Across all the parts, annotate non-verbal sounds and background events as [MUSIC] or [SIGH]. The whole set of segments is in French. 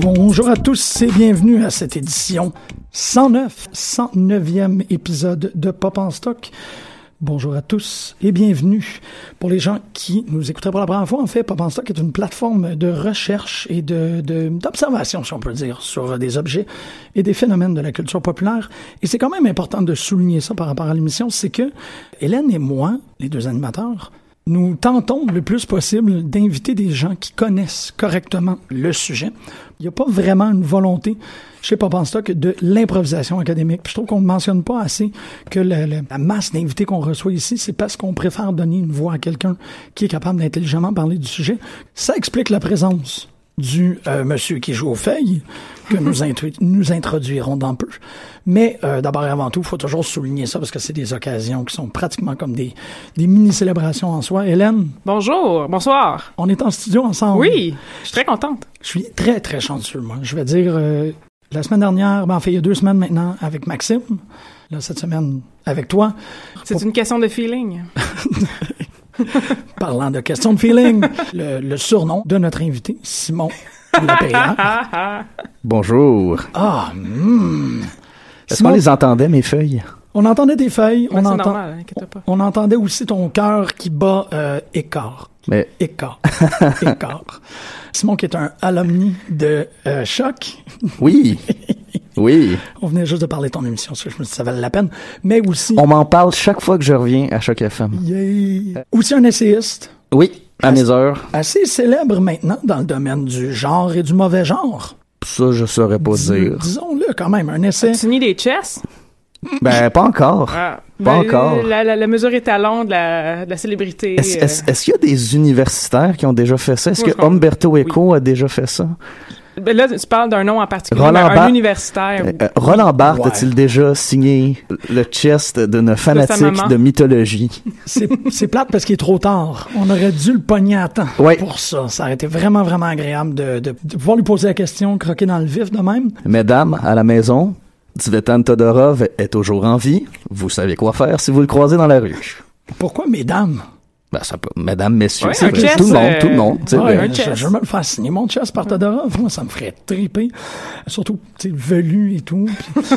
Bonjour à tous et bienvenue à cette édition 109, 109e épisode de Pop en stock. Bonjour à tous et bienvenue. Pour les gens qui nous écouteraient pour la première fois, en fait, Pop en stock est une plateforme de recherche et de, de- d'observation, si on peut dire, sur des objets et des phénomènes de la culture populaire. Et c'est quand même important de souligner ça par rapport à l'émission, c'est que Hélène et moi, les deux animateurs, nous tentons le plus possible d'inviter des gens qui connaissent correctement le sujet. Il n'y a pas vraiment une volonté chez Pop en Stock de l'improvisation académique. Je trouve qu'on ne mentionne pas assez que la masse d'invités qu'on reçoit ici, c'est parce qu'on préfère donner une voix à quelqu'un qui est capable d'intelligemment parler du sujet. Ça explique la présence du euh, monsieur qui joue aux feuilles, que nous, [LAUGHS] nous introduirons dans peu. Mais euh, d'abord et avant tout, il faut toujours souligner ça parce que c'est des occasions qui sont pratiquement comme des, des mini-célébrations en soi. Hélène, Bonjour, bonsoir. on est en studio ensemble. Oui, je suis très contente. Je suis très, très chanceux, moi. Je vais dire, euh, la semaine dernière, ben, en fait, il y a deux semaines maintenant, avec Maxime. Là, cette semaine, avec toi. C'est une question de feeling. [LAUGHS] [LAUGHS] Parlant de question de feeling, le, le surnom de notre invité, Simon. Ah, [LAUGHS] ah. Bonjour. Ah, hmm. Est-ce Simon, qu'on les entendait, mes feuilles? on entendait tes feuilles, on, entend, normal, pas. on entendait aussi ton cœur qui bat euh, écart. Mais Écart. écart. [LAUGHS] Simon qui est un alumni de euh, Choc. oui, oui. On venait juste de parler de ton émission, ça, je me suis dit ça valait la peine. Mais aussi, On m'en parle chaque fois que je reviens à Choc FM. Yeah. Aussi un essayiste Oui, à mes heures. assez célèbre maintenant dans le domaine du genre et du mauvais genre. Ça, je saurais pas Dis- dire. Disons-le quand même, un essai. Tu nies des chess? Ben, pas encore. Ah. Pas Ben, encore. La, la, la mesure étalon de la, de la célébrité. Est-ce euh, est-ce- qu'il y a des universitaires qui ont déjà fait ça? Est-ce que je pense- Umberto Eco a déjà fait ça? Ben là, tu parles d'un nom en particulier, Roland un universitaire. Euh, euh, Roland Barthes Ouais. a-t-il déjà signé le chest d'une fanatique de mythologie? C'est c'est plate parce qu'il est trop tard. On aurait dû le pogner à temps Ouais. pour ça. Ça aurait été vraiment, vraiment agréable de, de- de pouvoir lui poser la question, croquer dans le vif de même. Mesdames, à la maison, Tsvetan Todorov est toujours en vie. Vous savez quoi faire si vous le croisez dans la rue. Pourquoi, mesdames? Ben, ça peut, mesdames, messieurs, Ouais, c'est un vrai. chess, tout le monde, euh, tout le monde. tu sais, Ouais, ben, je, je veux me le faire signer mon chess par Todorov. Moi, ça me ferait triper. Surtout, tu sais, velu et tout. Puis-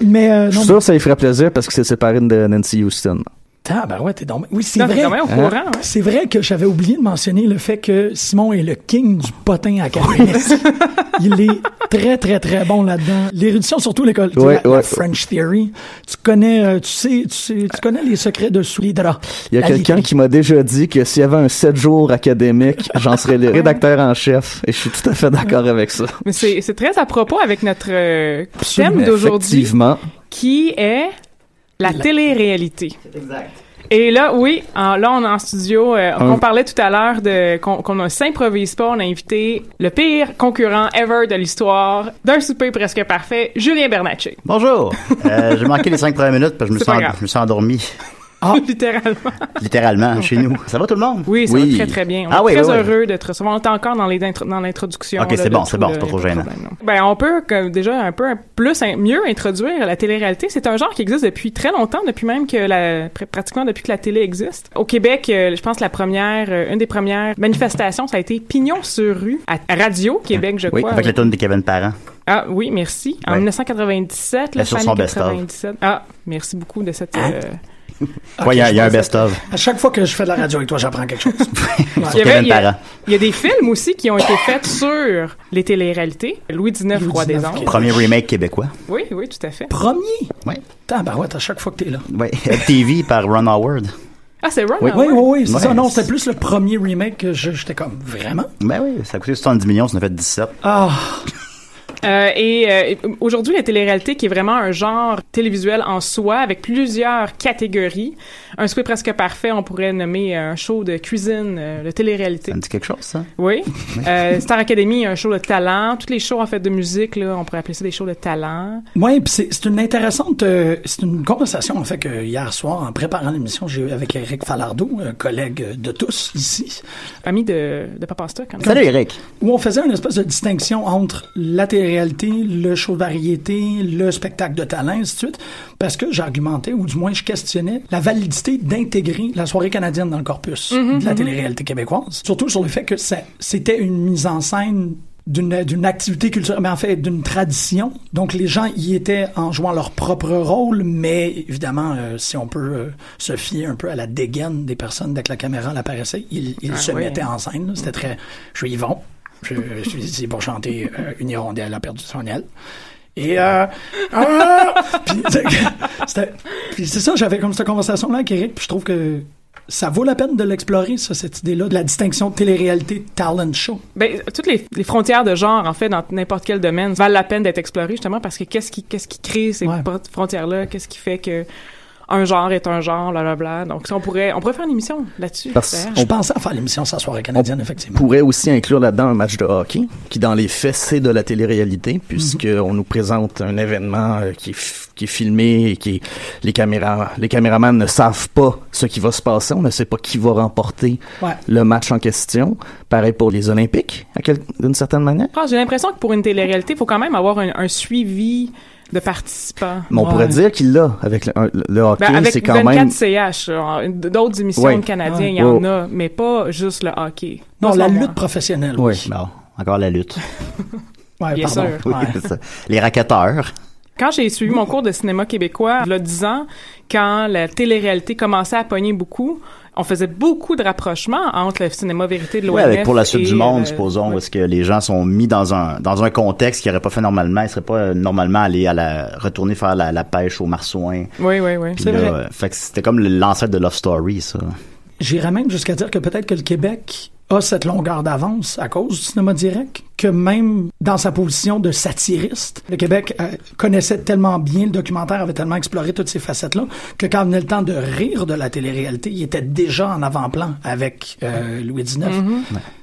[LAUGHS] Mais, euh, je suis sûr que ça lui ferait plaisir parce que c'est séparé de Nancy Houston. Ah, ben ouais, t'es. Oui, c'est vrai. quand même au courant. hein? C'est vrai que j'avais oublié de mentionner le fait que Simon est le king du potin académique. [LAUGHS] Il est très, très, très bon là-dedans. L'érudition, surtout l'école, Ouais, ouais. French Theory. Tu connais, euh, tu sais, tu sais, tu connais les secrets de sous les draps. Il y a quelqu'un qui m'a déjà dit que s'il y avait un 7 jours académique, j'en serais le rédacteur en chef. Et je suis tout à fait d'accord avec ça. Mais c'est c'est très à propos avec notre euh, thème d'aujourd'hui, qui est la, La- télé-réalité. Et là, oui, en- là, on est en studio. euh, Un- On parlait tout à l'heure de qu'on ne s'improvise pas. On a invité le pire concurrent ever de l'histoire d'un souper presque parfait, Julien Bernatchez. Bonjour. Euh, j'ai manqué les cinq premières minutes parce que je me, suis, en- je me suis endormi. Ah. [LAUGHS] Littéralement. littéralement, chez nous. Ça va tout le monde? Oui, ça Oui. va très très bien. On Ah est oui, très oui, oui. heureux d'être recevoir. On est encore dans les intro- dans l'introduction. Ok, c'est de bon, c'est bon, c'est pas trop de gênant. problème. Ben, on peut déjà un peu plus in- mieux introduire la télé-réalité. C'est un genre qui existe depuis très longtemps, depuis même que la pr- pratiquement depuis que la télé existe. Au Québec, euh, je pense la première, euh, une des premières manifestations, ça a été Pignon sur rue à Radio Québec, je Oui, crois. avec la tonne de Kevin Parent. Ah oui, merci. En Ouais. 1997, la Elle sur Fanny son best-of. 97. Ah, merci beaucoup de cette. Hein? euh, [LAUGHS] il y a, Ok, il y a un best-of. À chaque fois que je fais de la radio avec toi, j'apprends quelque chose. [LAUGHS] Il y, avait- Kevin il y a- Parent. il y a des films aussi qui ont été faits sur les téléréalités. Louis XIX, Louis Roi des Anges. Premier remake québécois. Oui, oui, tout à fait. Premier? Ouais. Tabarouette, à chaque fois que t'es là. Ouais. TV par Ron Howard. Ah, c'est Ron Oui. Oui, Howard? oui, oui, c'est Ouais. ça. Non, c'était plus le premier remake que je- j'étais comme, vraiment? Ben oui, ça a coûté 70 millions, ça en a fait 17. Ah, Euh, et euh, aujourd'hui, la télé-réalité qui est vraiment un genre télévisuel en soi avec plusieurs catégories. Un souper presque parfait, on pourrait nommer un show de cuisine, euh, de télé-réalité. Ça me dit quelque chose, ça? [LAUGHS] Oui. Euh, Star Academy, un show de talent. Tous les shows en fait de musique, là, on pourrait appeler ça des shows de talent. ouais, puis c'est c'est une intéressante, euh, c'est une conversation en fait que hier soir, en préparant l'émission, j'ai eu avec Eric Falardeau, un collègue de tous ici, Ami de, de Papa Stock. hein. Salut, Eric. où on faisait une espèce de distinction entre la télé-réalité, le show de variété, le spectacle de talent, ainsi de suite, parce que j'argumentais, ou du moins je questionnais, la validité d'intégrer la soirée canadienne dans le corpus de la télé-réalité québécoise. Surtout sur le fait que c'était une mise en scène d'une activité culturelle, mais en fait d'une tradition. Donc les gens y étaient en jouant leur propre rôle, mais évidemment, euh, si on peut euh, se fier un peu à la dégaine des personnes dès que la caméra l'apparaissait, ils, ils Ah, se oui. mettaient en scène. C'était très... Je suis Yvon. Je, je suis ici pour chanter euh, Une hirondelle a perdu son aile. Et euh, ah! [LAUGHS] puis, c'est- ça, j'avais comme cette conversation-là avec Eric, puis je trouve que ça vaut la peine de l'explorer, ça, cette idée-là, de la distinction télé-réalité talent show. Ben, toutes les, les frontières de genre, en fait, dans n'importe quel domaine, valent la peine d'être explorées, justement, parce que qu'est-ce qui, qu'est-ce qui crée ces Ouais. frontières-là? Qu'est-ce qui fait que un genre est un genre, blablabla. Donc, ça, on pourrait, on pourrait faire une émission là-dessus. Je pensais à faire l'émission sa soirée canadienne, effectivement. pourrait aussi inclure là-dedans un match de hockey, qui dans les faits c'est de la télé-réalité, puisque on nous présente un événement euh, qui, est qui est filmé et qui est- les caméras, les caméramans ne savent pas ce qui va se passer, on ne sait pas qui va remporter Ouais. le match en question. Pareil pour les Olympiques, d'une certaine manière. Ah, J'ai l'impression que pour une télé-réalité, il faut quand même avoir un, un suivi de participants. Mais on Ouais. pourrait dire qu'il l'a avec le, hockey, Ben, avec c'est quand 24 même. CH, genre, d'autres émissions Ouais. de Canadiens, Ouais. il y en a, mais pas juste le hockey. Non, la lutte professionnelle. Oui. Bon, encore la lutte. [LAUGHS] Ouais, Bien pardon. sûr. Oui, ça. Les raquetteurs. Quand j'ai suivi mon cours de cinéma québécois, il y a 10 ans, quand la télé-réalité commençait à pogner beaucoup, on faisait beaucoup de rapprochements entre le cinéma vérité de l'ONF Oui, avec pour la suite et, du monde, euh, supposons, ouais. où est-ce que les gens sont mis dans un dans un contexte qu'ils n'auraient pas fait normalement. Ils seraient pas euh, normalement allés à la retourner faire la, la pêche aux marsouins. Oui, oui, oui. Puis C'est là, vrai. fait que c'était comme l'ancêtre de Love Story, ça. J'irais même jusqu'à dire que peut-être que le Québec a cette longueur d'avance à cause du cinéma direct que même dans sa position de satiriste, le Québec euh, connaissait tellement bien le documentaire, avait tellement exploré toutes ces facettes-là que quand venait le temps de rire de la télé-réalité, il était déjà en avant-plan avec euh, Louis XIX.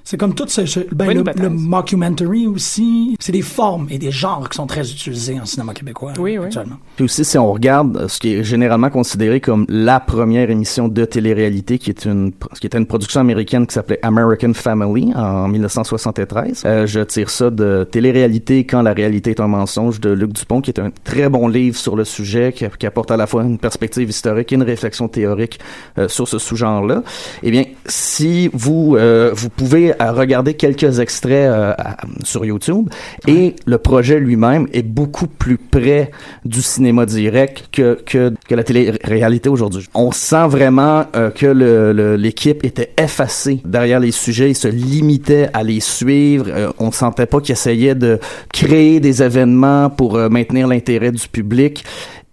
C'est comme tout ce, ce- ben, Bonne le, le mockumentary aussi. C'est des formes et des genres qui sont très utilisés en cinéma québécois Oui, oui. actuellement. Puis aussi, si on regarde ce qui est généralement considéré comme la première émission de télé-réalité, qui est une, qui était une production américaine qui s'appelait American Family en 1973. Euh, je tire ça de Télé-réalité quand la réalité est un mensonge de Luc Dupont, qui est un très bon livre sur le sujet, qui, qui apporte à la fois une perspective historique et une réflexion théorique euh, sur ce sous-genre-là. Eh bien, si vous euh, vous pouvez euh, regarder quelques extraits à- sur YouTube, et le projet lui-même est beaucoup plus près du cinéma direct que que, que la télé-réalité aujourd'hui. On sent vraiment que le- le- l'équipe était effacée derrière les sujets, ils se limitaient à les suivre. Euh, on sentait pas qu'ils essayaient de créer des événements pour euh, maintenir l'intérêt du public.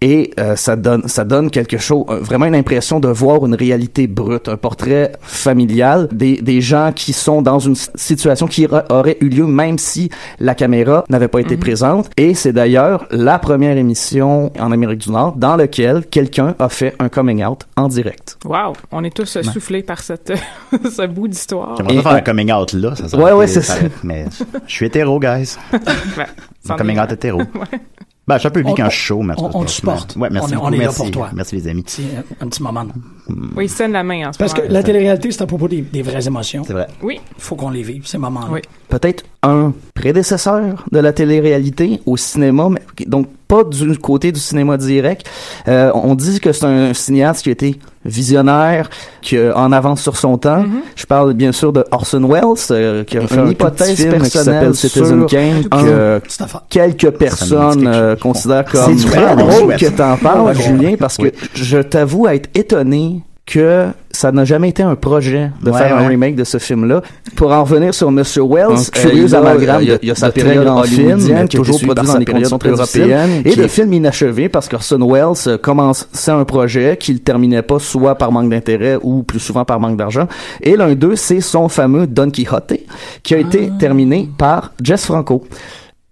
Et euh, ça donne ça donne quelque chose, vraiment une impression de voir une réalité brute, un portrait familial des, des gens qui sont dans une situation qui ra- aurait eu lieu même si la caméra n'avait pas été présente. Et c'est d'ailleurs la première émission en Amérique du Nord dans laquelle quelqu'un a fait un coming out en direct. Wow, on est tous soufflés par cette, [LAUGHS] ce bout d'histoire. J'aimerais faire un coming out là. Ça Ouais, ouais, c'est c'est ça. Mais je suis hétéro, guys. [LAUGHS] Ben, c'en coming est out hétéro. Ben, je suis un qu'un on- show, mais on- on te supporte. Ouais, merci On est- beaucoup. on est là merci. pour toi. Merci, les amis. C'est un, un petit moment. Oui, il se donne la main en ce Parce que la télé-réalité, c'est à propos des, des vraies émotions. C'est vrai. Oui. Il faut qu'on les vive, ces moments-là. Oui. peut-être un prédécesseur de la télé-réalité au cinéma, mais donc pas du côté du cinéma direct. Euh, on dit que c'est un cinéaste qui a été visionnaire, qui en avance sur son temps. Je parle bien sûr de Orson Welles, euh, qui a fait Une un hypothèse film qui personnelle s'appelle Citizen Citizen Kane, Kane. que quelques personnes euh, considèrent C'est comme vrai, drôle que t'en parles, Ouais, Julien, parce que Oui. je t'avoue être étonné que ça n'a jamais été un projet de Ouais, faire un remake de ce film-là. Pour en revenir sur Monsieur Wells, Un euh, curieux il a- amalgame il y a, de- il y a sa de très période grands films, hollywoodienne, qui toujours produit dans des période conditions très européenne, difficiles, et de est- films inachevés parce qu'Orson Welles euh, commençait un projet qu'il terminait pas soit par manque d'intérêt ou plus souvent par manque d'argent. Et l'un d'eux, c'est son fameux Don Quixote, qui a été terminé par Jess Franco.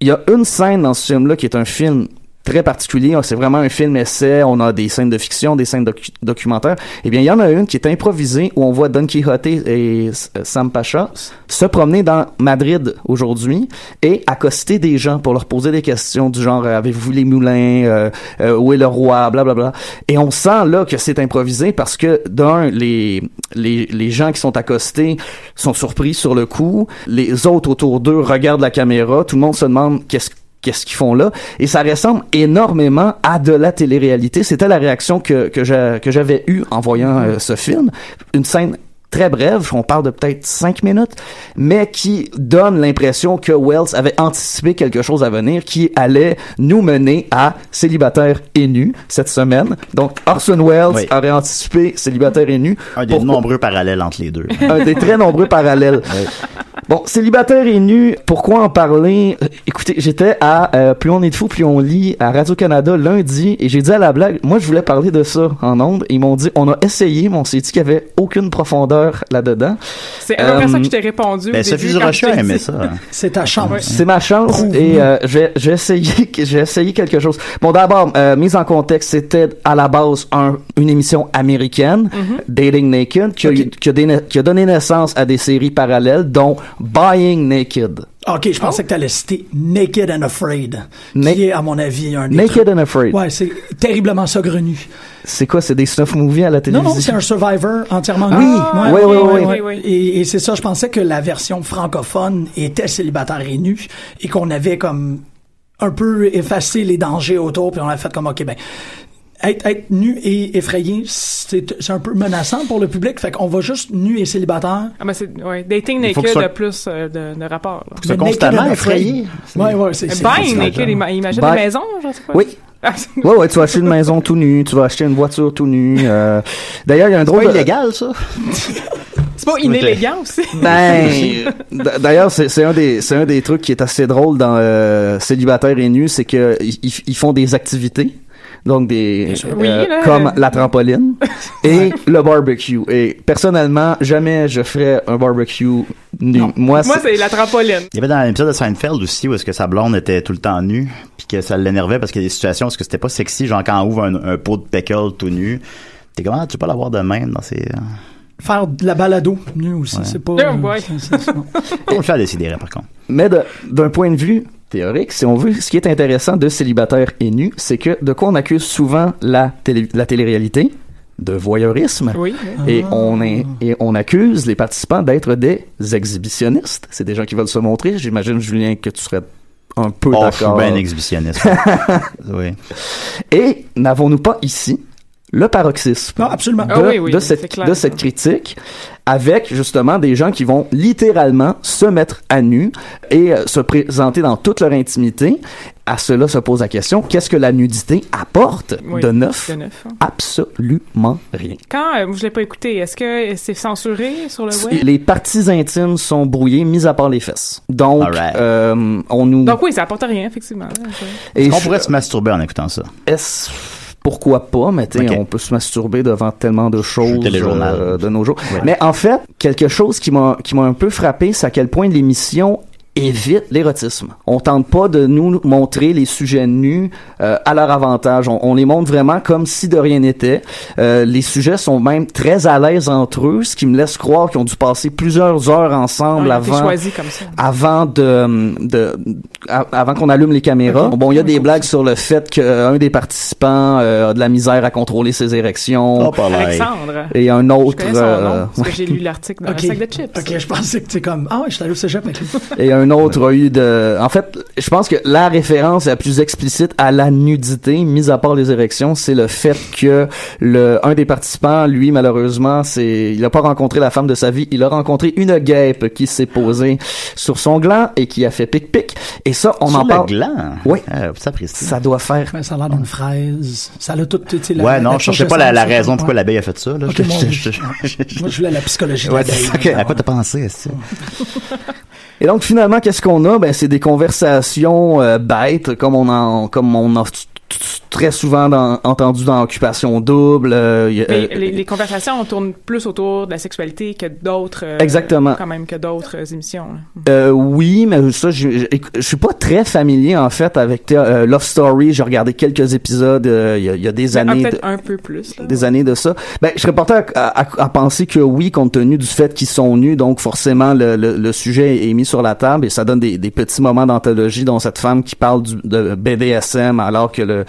Il y a une scène dans ce film-là qui est un film très particulier. C'est vraiment un film essai. On a des scènes de fiction, des scènes docu- documentaires. Eh bien, il y en a une qui est improvisée où on voit Don Quixote et euh, Sam Pacha se promener dans Madrid aujourd'hui et accoster des gens pour leur poser des questions du genre euh, avez-vous les moulins, euh, euh, où est le roi, blablabla. Et on sent là que c'est improvisé parce que d'un les les les gens qui sont accostés sont surpris sur le coup. Les autres autour d'eux regardent la caméra. Tout le monde se demande qu'est-ce qu'est-ce qu'ils font là. Et ça ressemble énormément à de la télé-réalité. C'était la réaction que que j'a- que j'avais eue en voyant euh, ce film. Une scène très brève, on parle de peut-être cinq minutes, mais qui donne l'impression que Wells avait anticipé quelque chose à venir qui allait nous mener à célibataire et nu cette semaine. Donc Orson Welles Oui. aurait anticipé célibataire et nu. Un des Pourquoi- nombreux parallèles entre les deux. un des très nombreux parallèles. [LAUGHS] Bon, célibataire et nu, pourquoi en parler? Euh, Écoutez, j'étais à euh, Plus on est de fou, plus on lit à Radio-Canada lundi et j'ai dit à la blague, moi je voulais parler de ça en ondes. Ils m'ont dit, on a essayé, mais on s'est dit qu'il y avait aucune profondeur là-dedans. C'est un peu Euh, ça que je t'ai répondu. Ben, Sophie Durocher aimait ça. [LAUGHS] C'est ta chance. C'est ma chance et euh, j'ai essayé que- j'ai essayé quelque chose. Bon d'abord euh, mise en contexte, c'était à la base un- une émission américaine, Dating Naked, qui a, eu- Ok. qui a donné- qui a donné naissance à des séries parallèles, dont Buying Naked. OK, je pensais que tu allais citer Naked and Afraid, Na- qui est, à mon avis, un des Naked trucs- and Afraid. Ouais, c'est terriblement saugrenu. C'est quoi, c'est des snuff movies à la Non, télévision? non, c'est un Survivor entièrement Oui, nu. oui, oui, oui, oui, oui. Et, et c'est ça, je pensais que la version francophone était célibataire et nu, et qu'on avait comme un peu effacé les dangers autour, puis on a fait comme, OK, ben, être, être nu et effrayé, c'est c'est un peu menaçant pour le public, fait qu'on va juste nu et célibataire. Ah, ben, c'est, ouais, dating Il naked soit- a plus euh, de, de rapport. là. C'est constamment effrayé. Ouais, ouais, c'est c'est- c'est- naked, ima- imagine des maisons, je sais pas. Oui. [LAUGHS] Ah, Ouais, ouais, tu vas acheter une maison tout nu, tu vas acheter une voiture tout nu. euh. D'ailleurs, il y a un C'est drôle pas de... illégal, ça? [LAUGHS] c'est pas inélégant aussi. Ben, [LAUGHS] d'ailleurs, c'est c'est un des c'est un des trucs qui est assez drôle dans euh, célibataire et nu, c'est que ils- ils font des activités. Donc des euh, là. comme la trampoline [LAUGHS] et le barbecue. Et personnellement, jamais je ferais un barbecue nu. Moi, Moi, c'est- la trampoline. Il y avait dans l'épisode de Seinfeld aussi où est-ce que sa blonde était tout le temps nue puis que ça l'énervait parce qu'il y a des situations où est-ce que c'était pas sexy genre quand on ouvre un, un pot de pickle tout nu. T'es comment tu peux pas l'avoir de même dans ces Faire de la balado nu aussi, c'est pas... On [LAUGHS] le fait à décider par contre. Mais d'un point de vue théorique, si on veut, ce qui est intéressant de célibataire et nu, c'est que de quoi on accuse souvent la, télé, la télé-réalité? De voyeurisme. Oui. Et on, est, et on accuse les participants d'être des exhibitionnistes. C'est des gens qui veulent se montrer. J'imagine, Julien, que tu serais un peu oh je suis d'accord. bien exhibitionniste [LAUGHS] oui Et n'avons-nous pas ici le paroxysme Non, absolument. de, Ah oui, oui, de c'est cette, clair, de cette critique? Avec justement des gens qui vont littéralement se mettre à nu et euh, se présenter dans toute leur intimité. À cela se pose la question, qu'est-ce que la nudité apporte Oui, de neuf? de neuf, hein. Absolument rien. Quand, euh, je l'ai pas écouté, est-ce que c'est censuré sur le web? Les parties intimes sont brouillées, mis à part les fesses. Donc, euh, on nous... Donc oui, ça apporte rien, effectivement. et on je- pourrait se masturber en écoutant ça? Est-ce pourquoi pas, mais tu sais, Ok. on peut se masturber devant tellement de choses téléjournal. euh, de nos jours. Ouais. Mais en fait, quelque chose qui m'a qui m'a un peu frappé, c'est à quel point l'émission évite l'érotisme. On tente pas de nous montrer les sujets nus euh, à leur avantage. On, on les montre vraiment comme si de rien n'était. Euh, les sujets sont même très à l'aise entre eux, ce qui me laisse croire qu'ils ont dû passer plusieurs heures ensemble Ah, avant choisi comme ça. avant de, de a- avant qu'on allume les caméras. Bon, il y a des blagues sur le fait qu'un des participants euh, a de la misère à contrôler ses érections. Oh. Alexandre. Et un Je autre son euh, nom, parce que j'ai lu l'article dans Ok. un sac de chips. Ok, je pensais que tu comme ah ouais, je suis allé au cégep avec lui. et un autre a eu de en fait je pense que la référence la plus explicite à la nudité mis à part les érections c'est le fait que le un des participants lui malheureusement c'est il a pas rencontré la femme de sa vie il a rencontré une guêpe qui s'est posée sur son gland et qui a fait pic pic et ça on Sur en le parle gland? Oui. Euh, ça apprécie. ça doit faire Ben, ça a l'air d'une fraise. Ça a tout, tu sais, la- ouais, la non, je touche cherchais pas la, la ça, raison pourquoi l'abeille a fait ça. Là. Ok, Je- moi, je- je- je- Moi, je voulais la psychologie de Ouais, l'abeille. ça. À quoi t'as pensé, est-ce Et donc finalement, qu'est-ce qu'on a? Ben c'est des conversations euh, bêtes, comme on en, comme on a très souvent dans- entendu dans Occupation double. euh, Mais euh, les, les conversations tournent plus autour de la sexualité que d'autres. euh, Exactement. Quand même que d'autres euh, émissions. euh, oui, mais ça, je, je, je suis pas très familier en fait avec Love Story. J'ai regardé quelques épisodes il y, a, il y a des Mais, ah, années. Peut-être un peu plus. là. des années de ça. Ben, je serais porté à, à- à penser que oui, compte tenu du fait qu'ils sont nus, donc forcément le, le, le sujet est mis sur la table et ça donne des, des petits moments d'anthologie, dont cette femme qui parle du, de BDSM alors que le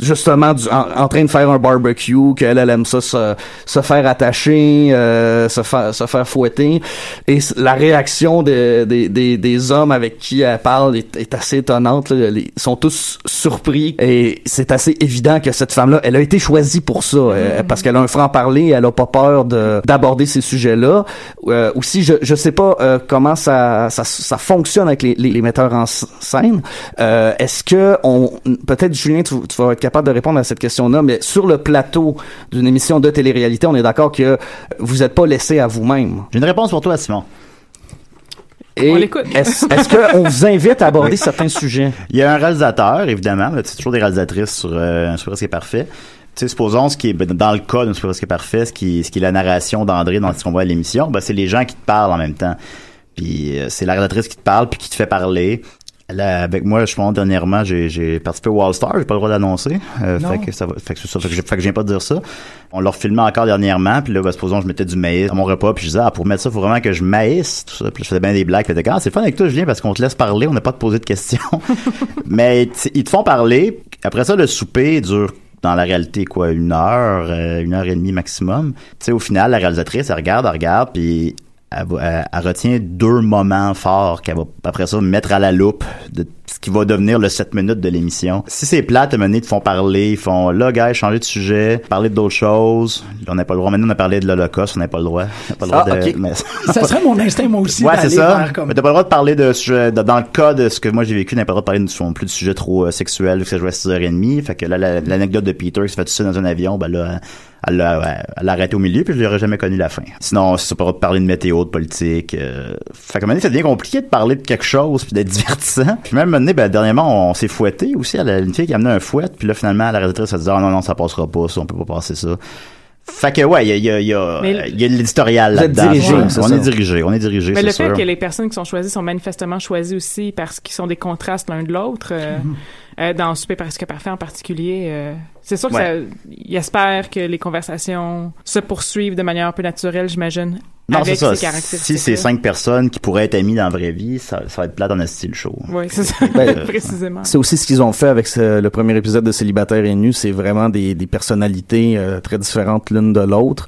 justement du, en, en train de faire un barbecue, qu'elle elle aime ça se, se faire attacher, euh, se faire se faire fouetter et la réaction de- des- des, des hommes avec qui elle parle est, est assez étonnante. là. Ils sont tous surpris et c'est assez évident que cette femme-là, elle a été choisie pour ça euh, parce qu'elle a un franc-parler, elle a pas peur de d'aborder ces sujets-là. Euh, aussi, je je sais pas euh, comment ça, ça ça fonctionne avec les, les, les metteurs en scène. Euh, Est-ce que on peut-être Julien, tu, tu vas être capable de répondre à cette question-là, mais sur le plateau d'une émission de télé-réalité, on est d'accord que vous êtes pas laissé à vous-même. J'ai une réponse pour toi, Simon. Et On l'écoute. Est-ce est-ce qu'on vous invite à aborder certains sujets? Il y a un réalisateur, évidemment. C'est toujours des réalisatrices sur euh, un Super Presque Parfait. Tu sais, supposons ce qui est ben, dans le cas d'un Super Presque Parfait, ce qui, ce qui est la narration d'André dans ce qu'on voit à l'émission, ben, c'est les gens qui te parlent en même temps. Puis euh, c'est la réalisatrice qui te parle puis qui te fait parler. Là, avec moi, je pense dernièrement, j'ai, j'ai participé au All Star, j'ai pas le droit d'annoncer. Euh, fait que ça va, fait que c'est ça, fait que, je- fait que pas de dire ça. On l'a refilmé encore dernièrement, puis là, ben, supposons je mettais du maïs à mon repas, puis je disais, ah, pour mettre ça, faut vraiment que je maïs, tout ça. Puis je faisais bien des blagues, puis ah, c'est fun avec toi, Julien, parce qu'on te laisse parler, on n'a pas te poser de questions. [LAUGHS] Mais ils te font parler. Après ça, le souper dure dans la réalité quoi une heure, euh, une heure et demie maximum. Tu sais, au final, la réalisatrice, elle regarde, elle regarde, puis elle, elle- elle retient deux moments forts qu'elle va après ça mettre à la loupe de ce qui va devenir le 7 minutes de l'émission. Si c'est plate, à donné, ils te font parler, ils font là, gars, changer de sujet, parler d'autres choses. On n'a pas le droit. Maintenant, on a parlé de l'Holocauste, on n'a pas le droit. On n'a pas le droit Ah, de. ok. mais- [LAUGHS] Ça serait mon instinct, moi aussi, Ouais, c'est ça. vers comme... Mais t'as pas le droit de parler de sujet, de- dans le cas de ce que moi j'ai vécu, t'as pas le droit de parler de, plus de sujets trop euh, sexuels, vu que ça jouait à 6h30. Fait que là, la- l'anecdote de Peter qui se fait tout seul dans un avion, ben là, elle l'a, arrêté au milieu, puis je l'aurais jamais connu la fin. Sinon, c'est pas le droit de parler de météo, de politique. Euh, fait moment donné, ça devient compliqué de parler de quelque chose, puis d'être [LAUGHS] divertissant. Puis même, donné, ben, dernièrement, on s'est fouetté aussi. Elle a une fille qui a amené un fouet, puis là, finalement, la réalisatrice a dit, ah non, non, ça passera pas, ça, on peut pas passer ça. Fait que ouais, il y a, il y a, il y a, y l'éditorial là-dedans. dirigé, Ouais, c'est on ça. est dirigé, on est dirigé, Mais le sûr. fait que les personnes qui sont choisies sont manifestement choisies aussi parce qu'ils sont des contrastes l'un de l'autre, euh, euh, dans Super Presque Parfait en particulier, euh, c'est sûr que Ouais. ça, que les conversations se poursuivent de manière un peu naturelle, j'imagine, Non, c'est ça. Si c'est cinq personnes qui pourraient être amies dans la vraie vie, ça, ça va être plat dans un style show. Oui, c'est ça, Ben, [LAUGHS] précisément. C'est aussi ce qu'ils ont fait avec ce- le premier épisode de Célibataire et nu. C'est vraiment des, des personnalités euh, très différentes l'une de l'autre.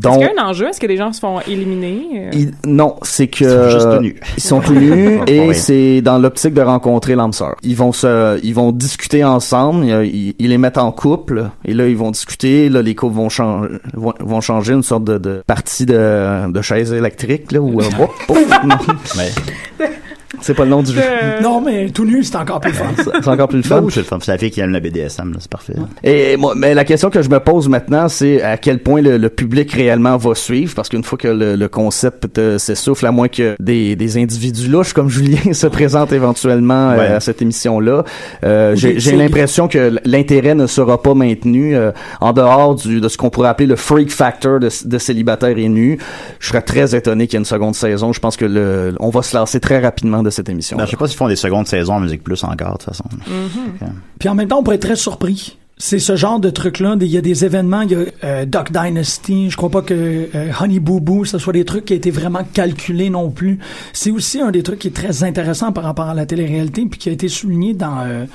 Est-ce Donc, qu'il y a un enjeu? Est-ce que des gens se font éliminer? euh? non, c'est que Ils sont juste tout nus. ils sont tout nus [LAUGHS] et Oui. c'est dans l'optique de rencontrer l'âme sœur. Ils vont se, ils vont discuter ensemble. Ils, ils- ils les mettent en couple et là ils vont discuter. Là les couples vont changer, vont, vont changer une sorte de, de partie de, de chaise électrique là ou hop, [LAUGHS] hop, non. Mais, [LAUGHS] c'est pas le nom du jeu. Non, mais tout nu, c'est encore plus fun. C'est encore plus le bah fun. oui, c'est le fun. C'est la fille qui aime le BDSM, là, c'est parfait. Et moi, mais la question que je me pose maintenant, c'est à quel point le, le public réellement va suivre, parce qu'une fois que le, le concept euh, s'essouffle, à moins que des, des individus louches comme [LAUGHS] Julien se présentent éventuellement euh, Ouais. à cette émission-là, euh, j'ai l'impression que l'intérêt ne sera pas maintenu euh, en dehors du, de ce qu'on pourrait appeler le freak factor de, de célibataire et nu. Je serais très étonné qu'il y ait une seconde saison. Je pense que le, on va se lancer très rapidement talent de cette émission. Ben, je sais pas s'ils font des secondes saisons en Musique Plus encore, de toute façon. Puis en même temps, on pourrait être très surpris. C'est ce genre de truc-là. Il y a des événements, il y a euh, Duck Dynasty. Je crois pas que euh, Honey Boo Boo, ce soit des trucs qui a été vraiment calculés non plus. C'est aussi un des trucs qui est très intéressant par rapport à la télé-réalité, puis qui a été souligné dans euh,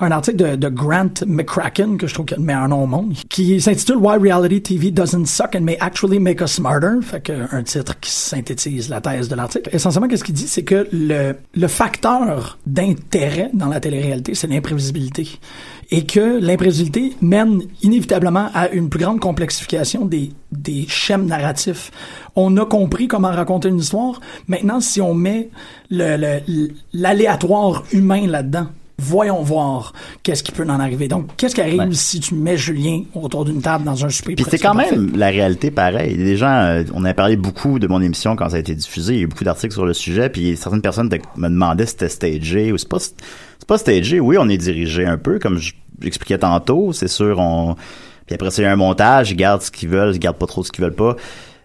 un article de, Grant McCracken, que je trouve qu'il le meilleur nom au monde, qui s'intitule Why Reality TV Doesn't Suck and May Actually Make Us Smarter. Fait que un titre qui synthétise la thèse de l'article. Essentiellement, qu'est-ce qu'il dit, c'est que le, le facteur d'intérêt dans la télé-réalité, c'est l'imprévisibilité et que l'imprévisibilité mène inévitablement à une plus grande complexification des, des schèmes narratifs. On a compris comment raconter une histoire. Maintenant, si on met le- le- l'aléatoire humain là-dedans, voyons voir qu'est-ce qui peut en arriver. Donc, qu'est-ce qui arrive Ouais. si tu mets Julien autour d'une table dans un souper? Puis c'est quand parfait? même la réalité pareil. Les gens, euh, on a parlé beaucoup de mon émission quand ça a été diffusé. Il y a eu beaucoup d'articles sur le sujet. Puis certaines personnes me demandaient si c'était stagé ou c'est pas, c'est pas stagé. Oui, on est dirigé un peu, comme je- j'expliquais tantôt. C'est sûr, on, puis après a un montage. Ils gardent ce qu'ils veulent, ils gardent pas trop ce qu'ils veulent pas.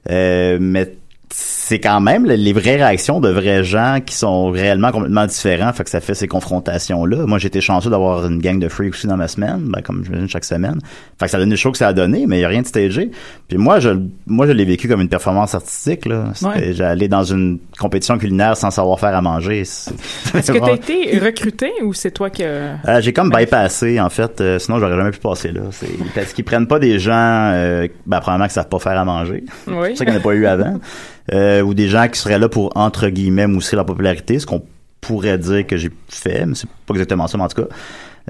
Euh, mais c'est quand même le- les vraies réactions de vrais gens qui sont réellement complètement différents, fait que ça fait ces confrontations-là. Moi, j'étais chanceux d'avoir une gang de freaks aussi dans ma semaine, ben, comme je chaque semaine. Fait que ça donne le show que ça a donné, mais il y a rien de stagé. Puis moi, je, moi, je l'ai vécu comme une performance artistique, là. Ouais. J'allais dans une compétition culinaire sans savoir faire à manger. Est-ce que t'as été recruté ou c'est toi qui euh, j'ai comme bypassé en fait, euh, sinon j'aurais jamais pu passer là. C'est parce qu'ils prennent pas des gens, euh, ben premièrement qui savent pas faire à manger. Oui. C'est ça qu'il n'y en a pas eu avant. [LAUGHS] Euh, ou des gens qui seraient là pour entre guillemets mousser leur popularité, ce qu'on pourrait dire que j'ai fait, mais c'est pas exactement ça, mais en tout cas.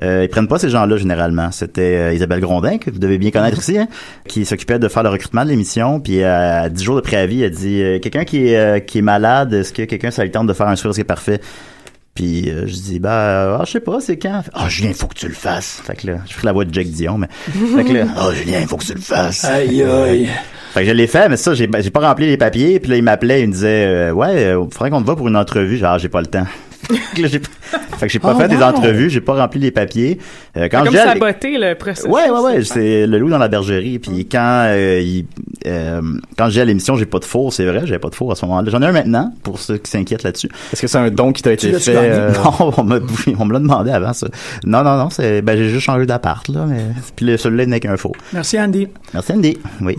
Euh, ils prennent pas ces gens-là généralement. C'était euh, Isabelle Grondin que vous devez bien connaître ici, hein, qui s'occupait de faire le recrutement de l'émission. Puis à 10 jours de préavis, elle dit euh, quelqu'un qui est euh, qui est malade, est-ce que quelqu'un ça de faire un sourire qui est parfait? Puis euh, je dis bah euh, ah, je sais pas c'est quand? Ah Julien faut que tu le fasses. Fait que là je fais la voix de Jack Dion mais [LAUGHS] fait que là ah Julien faut que tu le fasses. Aïe, aïe. fait que je l'ai fait mais ça j'ai pas rempli les papiers. Puis là il m'appelait il me disait euh, ouais euh, faudrait qu'on te voit pour une entrevue. Genre j'ai pas le temps [LAUGHS] que là, j'ai- fait que j'ai pas Oh, fait des entrevues j'ai pas rempli les papiers Euh, quand comme j'ai saboter le processus. Ouais, ouais, ouais, c'est le loup dans la bergerie. Puis quand euh, il, euh, quand j'ai à l'émission, j'ai pas de four, c'est vrai, j'avais pas de four à ce moment-là. J'en ai un maintenant, pour ceux qui s'inquiètent là-dessus. Est-ce que c'est un don qui t'a été fait? euh, Non, on m'a on me l'a demandé avant ça. Non, non, non, c'est ben j'ai juste changé d'appart là, mais puis le celui-là n'est qu'un faux. Merci, Andy. Merci Andy. Oui.